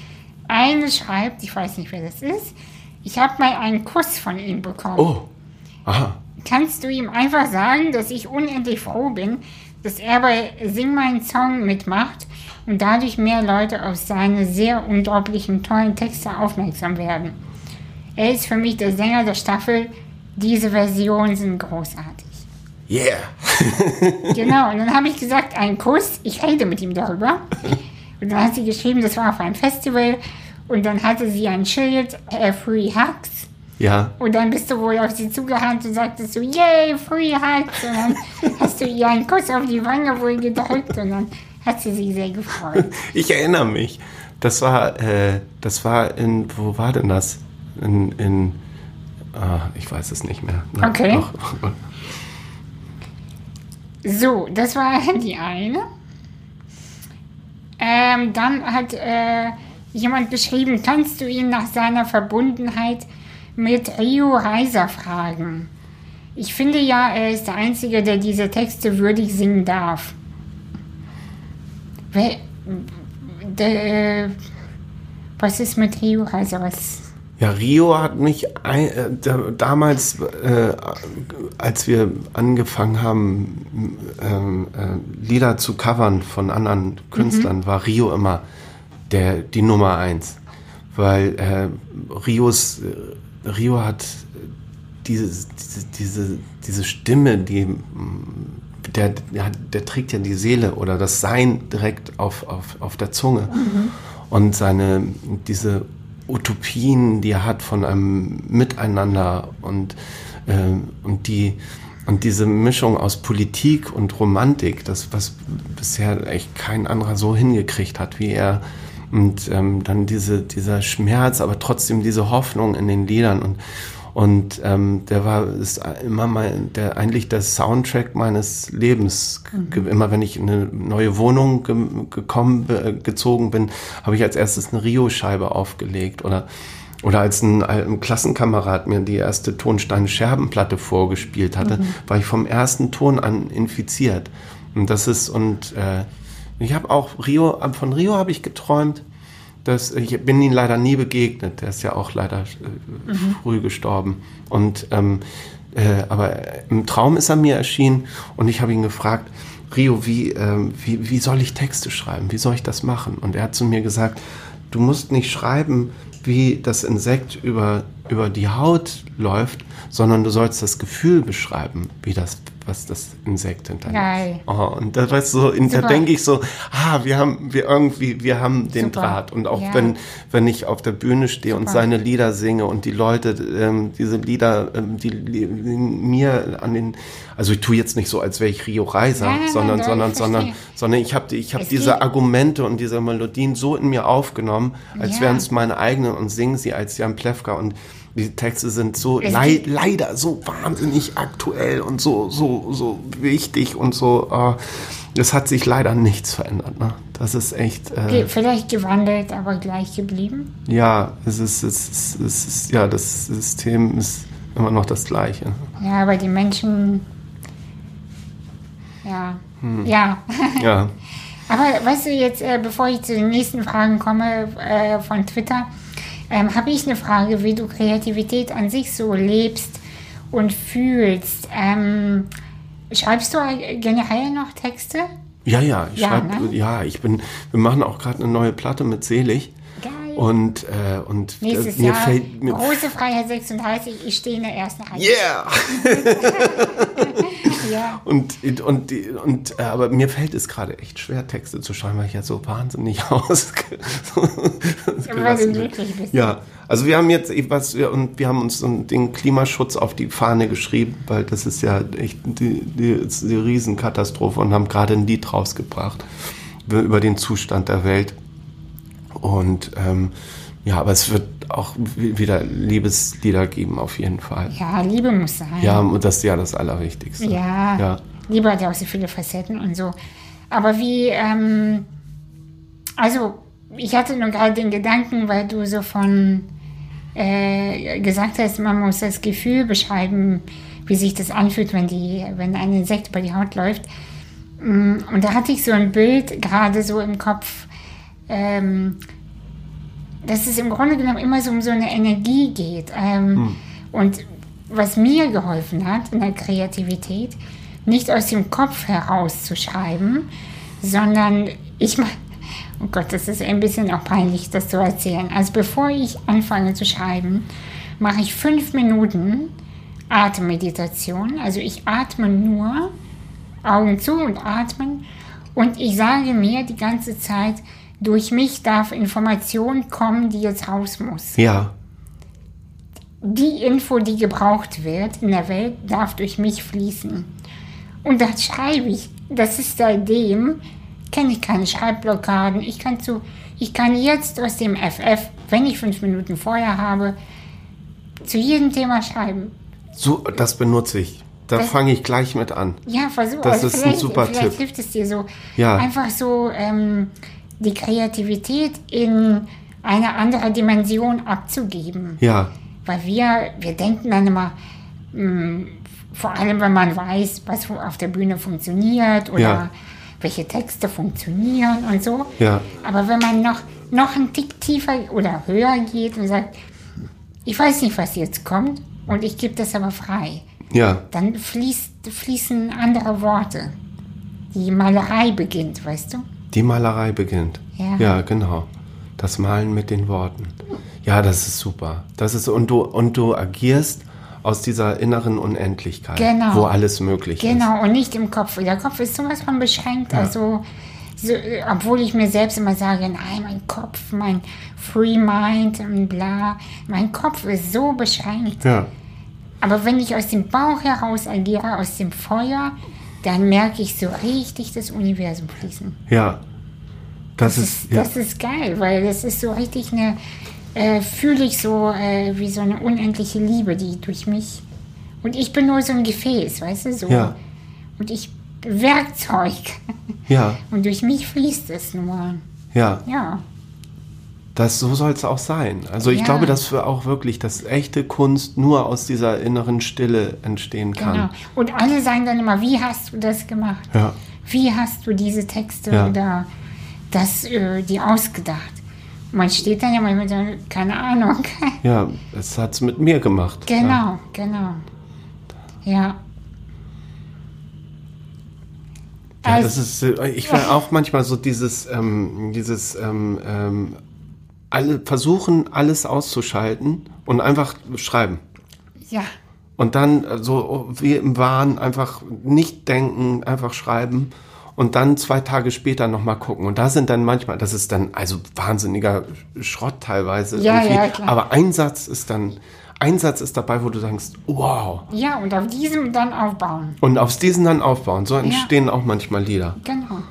eine schreibt, ich weiß nicht, wer das ist, ich habe mal einen Kuss von ihm bekommen. Oh, aha. Kannst du ihm einfach sagen, dass ich unendlich froh bin, dass er bei Sing meinen Song mitmacht und dadurch mehr Leute auf seine sehr unglaublichen, tollen Texte aufmerksam werden? Er ist für mich der Sänger der Staffel. Diese Versionen sind großartig. Yeah. <laughs> Genau, und dann habe ich gesagt, ein Kuss, ich rede mit ihm darüber. Und dann hat sie geschrieben, das war auf einem Festival. Und dann hatte sie ein Schild, äh, Free Hugs. Ja, Und dann bist du wohl auf sie zugerannt und sagtest so, yay, Free Hugs. Und dann hast du ihr einen Kuss auf die Wange wohl gedrückt und dann hat sie sich sehr gefreut. <laughs> ich erinnere mich. Das war, äh, das war in, wo war denn das? In, in ah, ich weiß es nicht mehr. Na, Okay. doch. So, das war <laughs> die eine. Ähm, dann hat äh, jemand geschrieben, kannst du ihn nach seiner Verbundenheit mit Rio Reiser fragen? Ich finde ja, er ist der Einzige, der diese Texte würdig singen darf. Wer, der, äh, was ist mit Rio Reiser? Was? Ja, Rio hat mich ein, äh, da, damals, äh, als wir angefangen haben, ähm, äh, Lieder zu covern von anderen Künstlern, war Rio immer der, die Nummer eins. Weil äh, Rios, Rio hat diese, diese, diese, Stimme, die der, der, der trägt ja die Seele oder das Sein direkt auf, auf, auf der Zunge. Und seine, diese Utopien, die er hat von einem Miteinander und, ähm, und die, und diese Mischung aus Politik und Romantik, das, was bisher echt kein anderer so hingekriegt hat wie er. Und ähm, dann diese, dieser Schmerz, aber trotzdem diese Hoffnung in den Liedern und und ähm, der war ist immer mal der eigentlich der Soundtrack meines Lebens. Ge- Immer wenn ich in eine neue Wohnung ge gekommen äh, gezogen bin, habe ich als erstes eine Rio-Scheibe aufgelegt oder oder als ein, ein Klassenkamerad mir die erste Tonsteine Scherbenplatte vorgespielt hatte, war ich vom ersten Ton an infiziert. Und das ist und äh, ich habe auch Rio von Rio habe ich geträumt. Das, ich bin ihm leider nie begegnet. Der ist ja auch leider äh, früh gestorben. Und ähm, äh, aber im Traum ist er mir erschienen und ich habe ihn gefragt, Rio, wie, ähm, wie, wie soll ich Texte schreiben? Wie soll ich das machen? Und er hat zu mir gesagt, du musst nicht schreiben, wie das Insekt über, über die Haut läuft, sondern du sollst das Gefühl beschreiben, wie das, was das Insekt hinterlässt. Geil. Oh, und da weißt du, so, in, da denke ich so, ah, wir haben, wir irgendwie, wir haben den Super. Draht. Und auch Ja. wenn, wenn ich auf der Bühne stehe und Super. seine Lieder singe und die Leute ähm, diese Lieder, ähm, die, die mir an den, also ich tue jetzt nicht so, als wäre ich Rio Reiser, nein, sondern, nein, sondern, ich sondern, sondern ich habe ich hab Es diese geht- Argumente und diese Melodien so in mir aufgenommen, als Ja. wären es meine eigenen und singe sie als Jan Plewka und die Texte sind so geht- leider so wahnsinnig aktuell und so so so, wichtig und so. Äh, es hat sich leider nichts verändert. Ne? Das ist echt. Äh, vielleicht gewandelt, aber gleich geblieben. Ja, es ist, es ist, es ist, ja, das System ist immer noch das gleiche. Ja, aber die Menschen. Ja. Ja. Ja. <laughs> Aber weißt du jetzt, äh, bevor ich zu den nächsten Fragen komme äh, von Twitter, ähm, habe ich eine Frage, wie du Kreativität an sich so lebst und fühlst. Ähm, schreibst du generell noch Texte? Ja, ja, ich Ja, schreib, ne? ja, ich bin, wir machen auch gerade eine neue Platte mit Selig. Geil. Und, äh, und Nächstes äh, mir Jahr, fällt mir, große Freiheit 36, ich stehe in der ersten Reihe. Yeah! <laughs> Ja. Und, und, und äh, aber mir fällt es gerade echt schwer, Texte zu schreiben, weil ich ja so wahnsinnig <laughs> aus. Bist. Ja, also wir haben jetzt was wir- und wir haben uns den Klimaschutz auf die Fahne geschrieben, weil das ist ja echt die, die, die Riesenkatastrophe und haben gerade ein Lied rausgebracht über über den Zustand der Welt. Und ähm, ja, aber es wird auch wi- wieder Liebeslieder geben, auf jeden Fall. Ja, Liebe muss sein. Ja, und das ist ja das Allerwichtigste. Ja, Ja. Liebe hat ja auch so viele Facetten und so. Aber wie, ähm, also ich hatte nur gerade den Gedanken, weil du so von äh, gesagt hast, man muss das Gefühl beschreiben, wie sich das anfühlt, wenn, die, wenn ein Insekt über die Haut läuft. Mm, Und da hatte ich so ein Bild gerade so im Kopf, ähm, dass es im Grunde genommen immer so um so eine Energie geht. Ähm, Und was mir geholfen hat in der Kreativität, nicht aus dem Kopf herauszuschreiben, sondern ich mache, oh Gott, das ist ein bisschen auch peinlich, das zu erzählen. Also bevor ich anfange zu schreiben, mache ich fünf Minuten Atemmeditation. Also ich atme nur, Augen zu und atmen. Und ich sage mir die ganze Zeit, durch mich darf Information kommen, die jetzt raus muss. Ja, Die Info, die gebraucht wird in der Welt, darf durch mich fließen. Und das schreibe ich. Das ist seitdem, kenne ich keine Schreibblockaden. Ich kann, zu, ich kann jetzt aus dem FF, wenn ich fünf Minuten vorher habe, zu jedem Thema schreiben. so, das benutze ich. Da Das- fange ich gleich mit an. Ja, versuch. Das also ist ein vielleicht, super vielleicht Tipp. hilft es dir so. Ja. Einfach so ähm, die Kreativität in eine andere Dimension abzugeben. Ja, Weil wir, wir denken dann immer, mh, vor allem wenn man weiß, was auf der Bühne funktioniert oder Ja. welche Texte funktionieren und so. Ja. Aber wenn man noch, noch einen Tick tiefer oder höher geht und sagt, ich weiß nicht, was jetzt kommt und ich gebe das aber frei, ja, dann fließt, fließen andere Worte. Die Malerei beginnt, weißt du? Die Malerei beginnt. Ja. ja, genau. Das Malen mit den Worten. Ja, das ist super. Das ist und du und du agierst aus dieser inneren Unendlichkeit, Genau. wo alles möglich ist. Genau, und nicht im Kopf. Der Kopf ist sowas von beschränkt. Also, so, obwohl ich mir selbst immer sage, nein, mein Kopf, mein Free Mind und bla, mein Kopf ist so beschränkt. Ja, Aber wenn ich aus dem Bauch heraus agiere, aus dem Feuer, dann merke ich so richtig das Universum fließen. ja. Das, Das ist, ist, ja. das ist geil, weil das ist so richtig eine, äh, fühle ich so äh, wie so eine unendliche Liebe, die durch mich. Und ich bin nur so ein Gefäß, weißt du, so. Ja. Und ich Werkzeug. ja, <laughs> Und durch mich fließt es nur. ja. Ja. Das, so soll es auch sein. Also ich Ja. glaube, dass wir auch wirklich, dass echte Kunst nur aus dieser inneren Stille entstehen kann. Genau. Und alle sagen dann immer, wie hast du das gemacht? Ja. Wie hast du diese Texte Ja. oder das äh, dir ausgedacht? Man steht dann ja mal mit so, keine Ahnung. <laughs> Ja, es hat's mit mir gemacht. genau, Ja. genau. Ja. Ja, Also- das ist, äh, ich will <laughs> auch manchmal so dieses, ähm, dieses, ähm, ähm, alle versuchen, alles auszuschalten und einfach schreiben. Ja. Und dann äh, so wie im Wahn einfach nicht denken, einfach schreiben und dann zwei Tage später nochmal gucken. Und da sind dann manchmal, das ist dann also wahnsinniger Schrott teilweise. Ja, irgendwie. ja, klar. Aber ein Satz ist dann, ein Satz ist dabei, wo du denkst, wow. Ja, und auf diesem dann aufbauen. Und aus diesen dann aufbauen. So entstehen auch manchmal Lieder. Genau.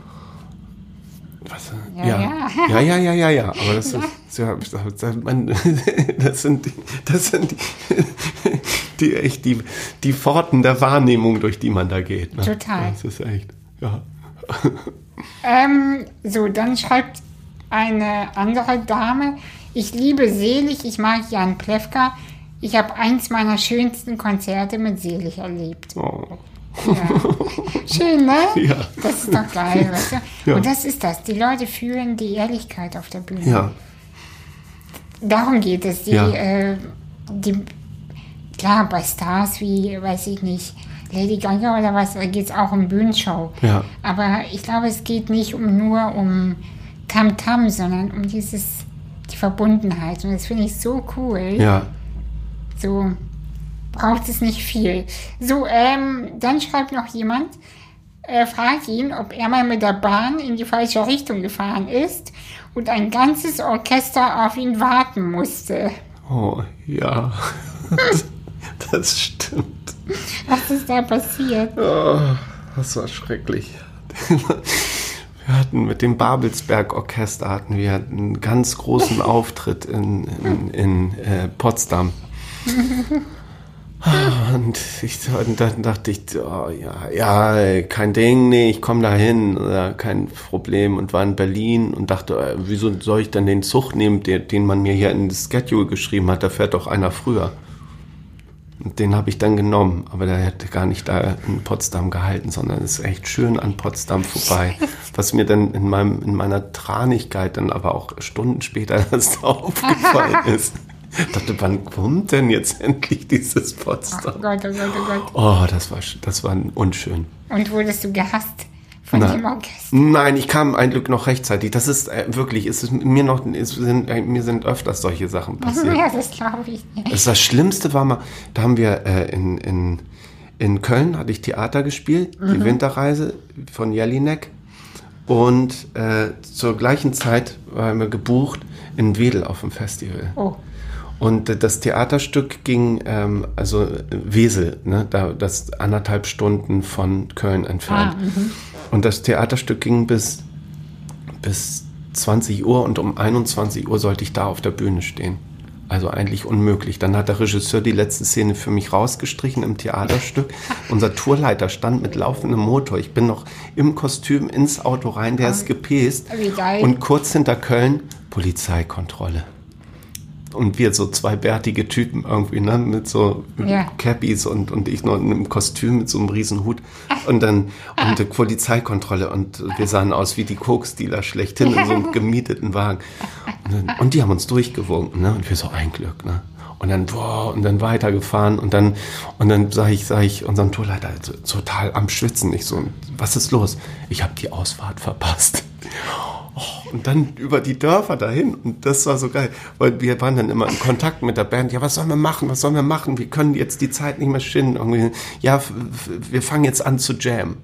Was, Ja, ja, ja. ja, ja, ja, ja. Aber das ist, ja, das, man, <laughs> das sind die, das sind die, <laughs> die echt die, die Pforten der Wahrnehmung, durch die man da geht. Ne? Total. Das ist echt, ja. <laughs> Ähm, so, dann schreibt eine andere Dame, ich liebe Selig, ich mag Jan Plewka. Ich habe eins meiner schönsten Konzerte mit Selig erlebt. Oh. Ja. <laughs> Schön, ne? Ja. Das ist doch geil, <laughs> weißt du? Ja. Und das ist das. Die Leute fühlen die Ehrlichkeit auf der Bühne. Ja, Darum geht es. Die, Ja. äh, die, klar, bei Stars wie, weiß ich nicht, Lady Gaga oder was, da geht es auch um Bühnenshow. Ja. Aber ich glaube, es geht nicht um nur um Tamtam, sondern um dieses, die Verbundenheit. Und das finde ich so cool. ja. So braucht es nicht viel. So, ähm, dann schreibt noch jemand, äh, fragt ihn, ob er mal mit der Bahn in die falsche Richtung gefahren ist und ein ganzes Orchester auf ihn warten musste. Oh, ja. <laughs> Das stimmt. Was ist da passiert? Oh, das war schrecklich. Wir hatten mit dem Babelsberg Orchester hatten wir einen ganz großen Auftritt in, in, in äh, Potsdam. Und, ich, und dann dachte ich, oh, ja, ja, kein Ding, nee, ich komme da hin, kein Problem. Und war in Berlin und dachte, äh, wieso soll ich dann den Zug nehmen, den, den man mir hier in das Schedule geschrieben hat, da fährt doch einer früher. Und den habe ich dann genommen, aber der hätte gar nicht da in Potsdam gehalten, sondern ist echt schön an Potsdam vorbei. <laughs> Was mir dann in, meinem, in meiner Tranigkeit dann aber auch Stunden später <laughs> erst aufgefallen <laughs> ist. Ich dachte, wann kommt denn jetzt endlich dieses Oh Potsdam? Gott, oh Gott, oh Gott. Oh, das war, das war unschön. Und wurdest du gehasst von Nein. dem Orchester? Nein, ich kam ein Glück noch rechtzeitig. Das ist äh, wirklich, es ist mir noch, es sind, äh, mir sind öfters solche Sachen passiert. Ja, das glaube ich nicht. Das, das Schlimmste war mal, da haben wir äh, in, in, in Köln, hatte ich Theater gespielt, die Winterreise von Jelinek. Und äh, zur gleichen Zeit waren wir gebucht in Wedel auf dem Festival. Oh, Und das Theaterstück ging, ähm, also Wesel, ne, da, das anderthalb Stunden von Köln entfernt. und das Theaterstück ging bis, bis 20 Uhr und um 21 Uhr sollte ich da auf der Bühne stehen. Also eigentlich unmöglich. Dann hat der Regisseur die letzte Szene für mich rausgestrichen im Theaterstück. <laughs> Unser Tourleiter stand mit laufendem Motor. Ich bin noch im Kostüm ins Auto rein, der ist gepäst. Und kurz hinter Köln Polizeikontrolle. Und wir so zwei bärtige Typen irgendwie, ne, mit so Ja. Cappies und, und ich noch in einem Kostüm mit so einem riesen Hut. Und dann und die Polizeikontrolle und wir sahen aus wie die Koksdealer schlechthin in so einem <laughs> gemieteten Wagen. Und, dann, und die haben uns durchgewunken, ne, und wir so ein Glück, ne. Und dann, boah, und dann weitergefahren und dann, und dann sage ich, sag ich unserem Tourleiter, total am Schwitzen. Ich so, was ist los? Ich habe die Ausfahrt verpasst. Oh, und dann über die Dörfer dahin. Und das war so geil. Weil wir waren dann immer in Kontakt mit der Band. Ja, was sollen wir machen? Was sollen wir machen? Wir können jetzt die Zeit nicht mehr schinden. Ja, wir fangen jetzt an zu jammen.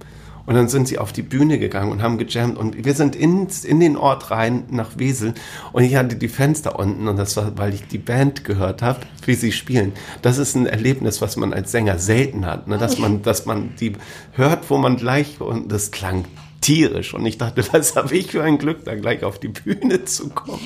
Und dann sind sie auf die Bühne gegangen und haben gejammt. Und wir sind in, in den Ort rein nach Wesel. Und ich hatte die Fenster unten. Und das war, weil ich die Band gehört habe, wie sie spielen. Das ist ein Erlebnis, was man als Sänger selten hat. Ne? Dass, man, dass man die hört, wo man gleich, und das klang tierisch. Und ich dachte, was habe ich für ein Glück, da gleich auf die Bühne zu kommen.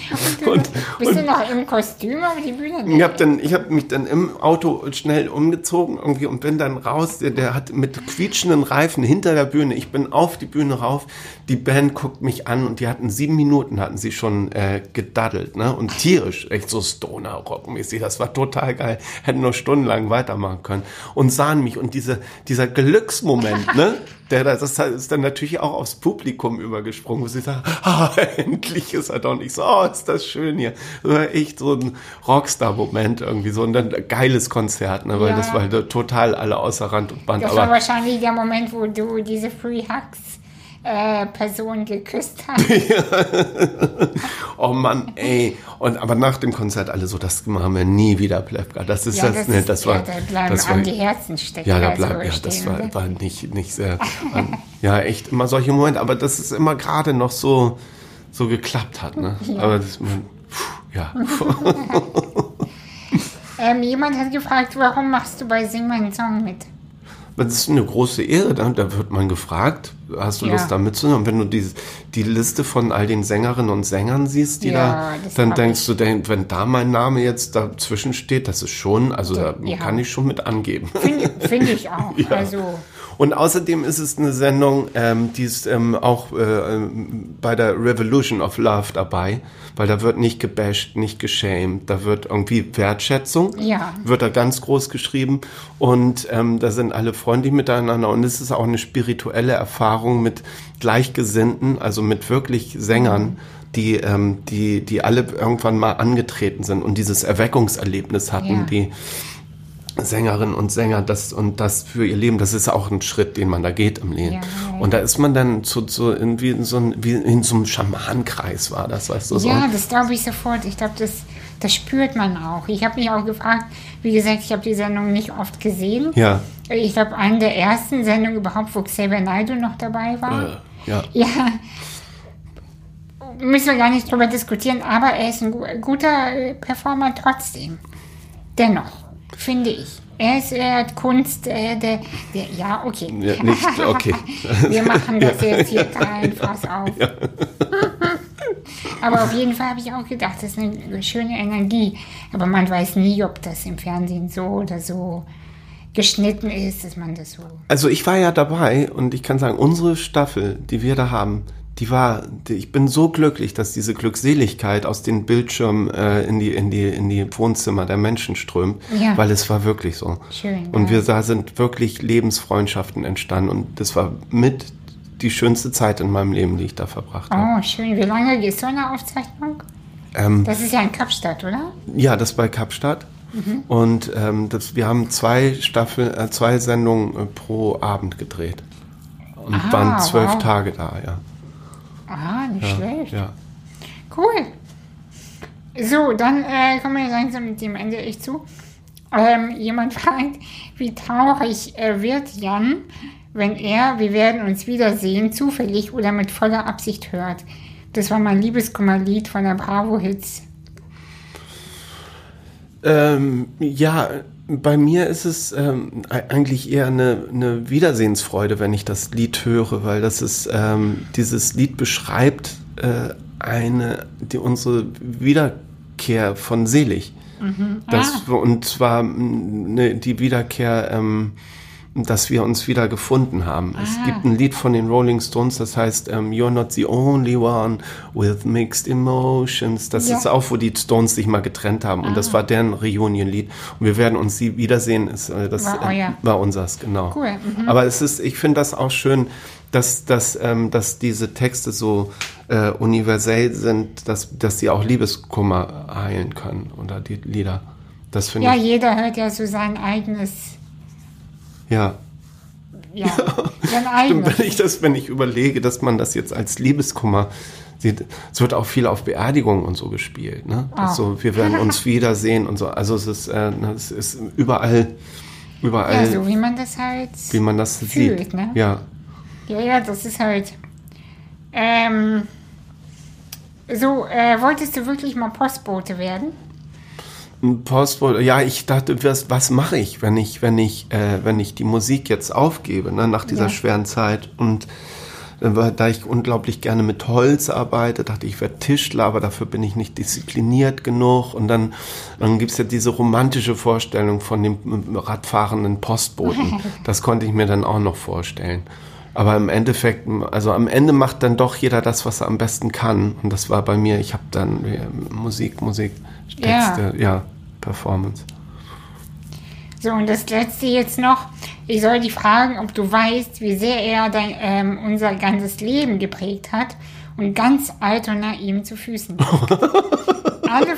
Und, bist und du noch im Kostüm auf die Bühne? ich habe dann, ich habe mich dann im Auto schnell umgezogen irgendwie und bin dann raus. Der, der hat mit quietschenden Reifen hinter der Bühne. Ich bin auf die Bühne rauf. Die Band guckt mich an und die hatten sieben Minuten hatten sie schon äh, gedaddelt, ne? Und tierisch, echt so Stoner-Rock-mäßig. Das war total geil. Hätten noch stundenlang weitermachen können und sahen mich und diese dieser Glücksmoment, ne? <laughs> Der, das ist dann natürlich auch aufs Publikum übergesprungen, wo sie sagen, <laughs> ah, endlich ist er doch nicht so, oh, ist das schön hier. Das war echt so ein Rockstar-Moment irgendwie, so ein dann ein geiles Konzert, ne, weil Ja. das war da total alle außer Rand und Band. Das war Aber wahrscheinlich der Moment, wo du diese Free Hugs äh, Person geküsst hast. <laughs> oh Mann, ey. Und aber nach dem Konzert alle so, das machen wir nie wieder, Plevka. Das ist Ja, das, ne, das war, ja, da bleiben das war, an die Herzen stecken. Ja, da also bleibt, ja, das stehen, war, oder? war nicht, nicht sehr, war, ja, echt immer solche Momente, aber das ist immer gerade noch so, so geklappt hat, ne? Aber das, man, puh, ja. <laughs> Ähm, jemand hat gefragt, warum machst du bei Sing meinen Song mit? Das ist eine große Ehre, da, da wird man gefragt, hast du Ja. Lust da mitzunehmen? Und wenn du die, die Liste von all den Sängerinnen und Sängern siehst, die Ja, da, dann denkst ich. du, denk, wenn da mein Name jetzt dazwischen steht, das ist schon, also da Ja. kann ich schon mit angeben. Finde find ich <laughs> auch. Also, Und außerdem ist es eine Sendung, ähm, die ist ähm, auch äh, bei der Revolution of Love dabei, weil da wird nicht gebasht, nicht geschämt, da wird irgendwie Wertschätzung, Ja. wird da ganz groß geschrieben und ähm, da sind alle freundlich miteinander und es ist auch eine spirituelle Erfahrung mit Gleichgesinnten, also mit wirklich Sängern. Die, ähm, die, die alle irgendwann mal angetreten sind und dieses Erweckungserlebnis hatten, Ja. die Sängerinnen und Sänger das und das für ihr Leben, das ist auch ein Schritt, den man da geht im Leben. Ja, ja. Und da ist man dann zu, zu irgendwie in so, ein, wie in so einem Schamanenkreis war das, weißt du so. ja, das glaube ich sofort. Ich glaube, das, das spürt man auch. Ich habe mich auch gefragt, wie gesagt, ich habe die Sendung nicht oft gesehen. Ja. Ich glaube, eine der ersten Sendungen überhaupt, wo Xavier Naidoo noch dabei war. Äh, ja. Ja, müssen wir gar nicht drüber diskutieren, aber er ist ein gu- guter äh, Performer trotzdem. Dennoch, finde ich. Er, ist, hat Kunst, äh, der, der, ja, okay. Ja, nicht, okay. <laughs> Wir machen das jetzt hier kein Fass <laughs> auf. <laughs> Aber auf jeden Fall habe ich auch gedacht, das ist eine schöne Energie. Aber man weiß nie, ob das im Fernsehen so oder so geschnitten ist, dass man das so. Also ich war ja dabei und ich kann sagen, unsere Staffel, die wir da haben, die war, die, ich bin so glücklich, dass diese Glückseligkeit aus den Bildschirmen äh, in die in die in die Wohnzimmer der Menschen strömt, Ja. weil es war wirklich so. Schön, Und ja. wir da sind wirklich Lebensfreundschaften entstanden und das war mit die schönste Zeit in meinem Leben, die ich da verbracht habe. Oh, schön. Wie lange geht so eine Aufzeichnung? Ähm, Das ist ja in Kapstadt, oder? Ja, das bei Kapstadt. Und ähm, das, wir haben zwei Staffel, äh, zwei Sendungen äh, pro Abend gedreht. Und Ah, waren zwölf wow. Tage da, ja. Ah, nicht schlecht. ja. Cool. So, dann äh, kommen wir langsam mit dem Ende echt zu. Ähm, jemand <laughs> fragt, wie traurig äh, wird Jan, wenn er, wir werden uns wiedersehen, zufällig oder mit voller Absicht hört. Das war mein Liebeskummerlied von der Bravo Hits. Ähm, ja, bei mir ist es ähm, eigentlich eher eine, eine Wiedersehensfreude, wenn ich das Lied höre, weil das ist, ähm, dieses Lied beschreibt äh, eine, die, unsere Wiederkehr von selig. Das, Und zwar ne, die Wiederkehr, ähm, dass wir uns wieder gefunden haben. Es Ah. gibt ein Lied von den Rolling Stones, das heißt ähm, You're not the only one with mixed emotions. Das Ja. ist auch, wo die Stones sich mal getrennt haben. Und das war deren Reunion-Lied. Und wir werden uns sie wiedersehen. Äh, das War äh, euer. war unseres, genau. Cool, mhm. Aber es ist, ich finde das auch schön, dass, dass, ähm, dass diese Texte so äh, universell sind, dass, dass sie auch Liebeskummer heilen können oder die Lieder. Das finde Ja, ich. jeder hört ja so sein eigenes, Ja. ja, <laughs> Und eigenes. wenn ich das, wenn ich überlege, dass man das jetzt als Liebeskummer sieht, es wird auch viel auf Beerdigungen und so gespielt, ne? Ah. so, wir werden <laughs> uns wiedersehen und so. Also es ist, äh, es ist überall, überall, Ja, so wie man das halt wie man das fühlt, sieht. ne? Ja. Ja, ja, das ist halt. Ähm, so, äh, wolltest du wirklich mal Postbote werden? Ein Postbote, ja, ich dachte, was, was mache ich, wenn ich, wenn ich, äh, wenn ich die Musik jetzt aufgebe, ne, nach dieser Ja. schweren Zeit und äh, da ich unglaublich gerne mit Holz arbeite, dachte ich, ich werde Tischler, aber dafür bin ich nicht diszipliniert genug. Und dann, dann gibt's ja diese romantische Vorstellung von dem äh, radfahrenden Postboten. <laughs> Das konnte ich mir dann auch noch vorstellen. Aber im Endeffekt, also am Ende macht dann doch jeder das, was er am besten kann. Und das war bei mir, ich habe dann äh, Musik, Musik, Texte, ja, Performance. So, und das letzte jetzt noch. Ich soll dich fragen, ob du weißt, wie sehr er dein, ähm, unser ganzes Leben geprägt hat und ganz Altona ihm zu Füßen <laughs> alle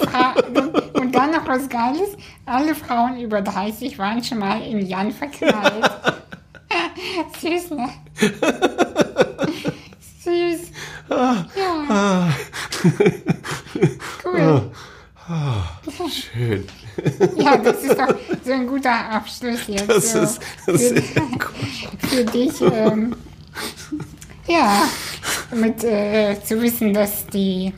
und dann noch was Geiles, alle Frauen über 30 waren schon mal in Jan verknallt. <laughs> <laughs> Süß, ne? <laughs> Süß. Ja. Cool. Schön. <laughs> Ja, das ist doch so ein guter Abschluss jetzt. Das so ist für, sehr gut. für dich. Ähm, ja, mit äh, zu wissen, dass die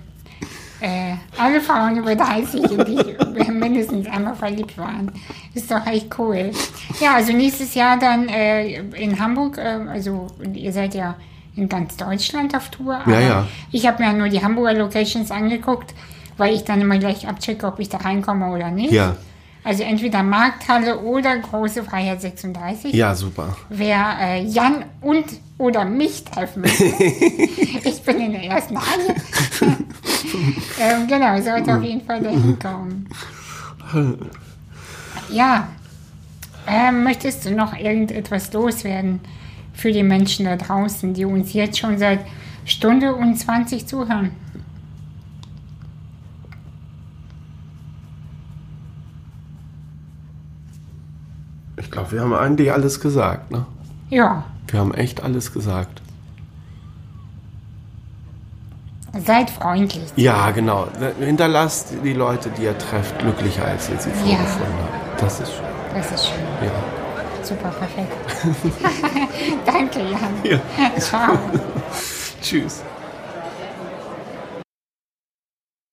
äh, alle Frauen über 30, in die mindestens einmal verliebt waren. Ist doch echt cool. Ja, also nächstes Jahr dann äh, in Hamburg, äh, also ihr seid ja in ganz Deutschland auf Tour. Ja, ja. Ich habe mir nur die Hamburger Locations angeguckt, weil ich dann immer gleich abchecke, ob ich da reinkomme oder nicht. Ja. Also entweder Markthalle oder Große Freiheit 36. Ja, super. Wer äh, Jan und oder mich treffen möchte, <laughs> ich bin in der ersten Reihe. <laughs> ähm, genau, sollte auf jeden Fall dahin kommen. Ja, ähm, möchtest du noch irgendetwas loswerden für die Menschen da draußen, die uns jetzt schon seit Stunde und 20 zuhören? Ich glaube, wir haben eigentlich alles gesagt, ne? Ja, Wir haben echt alles gesagt. seid freundlich. Ja, genau. Hinterlasst die Leute, die ihr trefft, glücklicher, als ihr sie Ja. vorgefunden habt. Das ist schön. Das ist schön. Ja. Super, perfekt. <laughs> <laughs> Danke, Jan. Ja. Ciao. <laughs> Tschüss.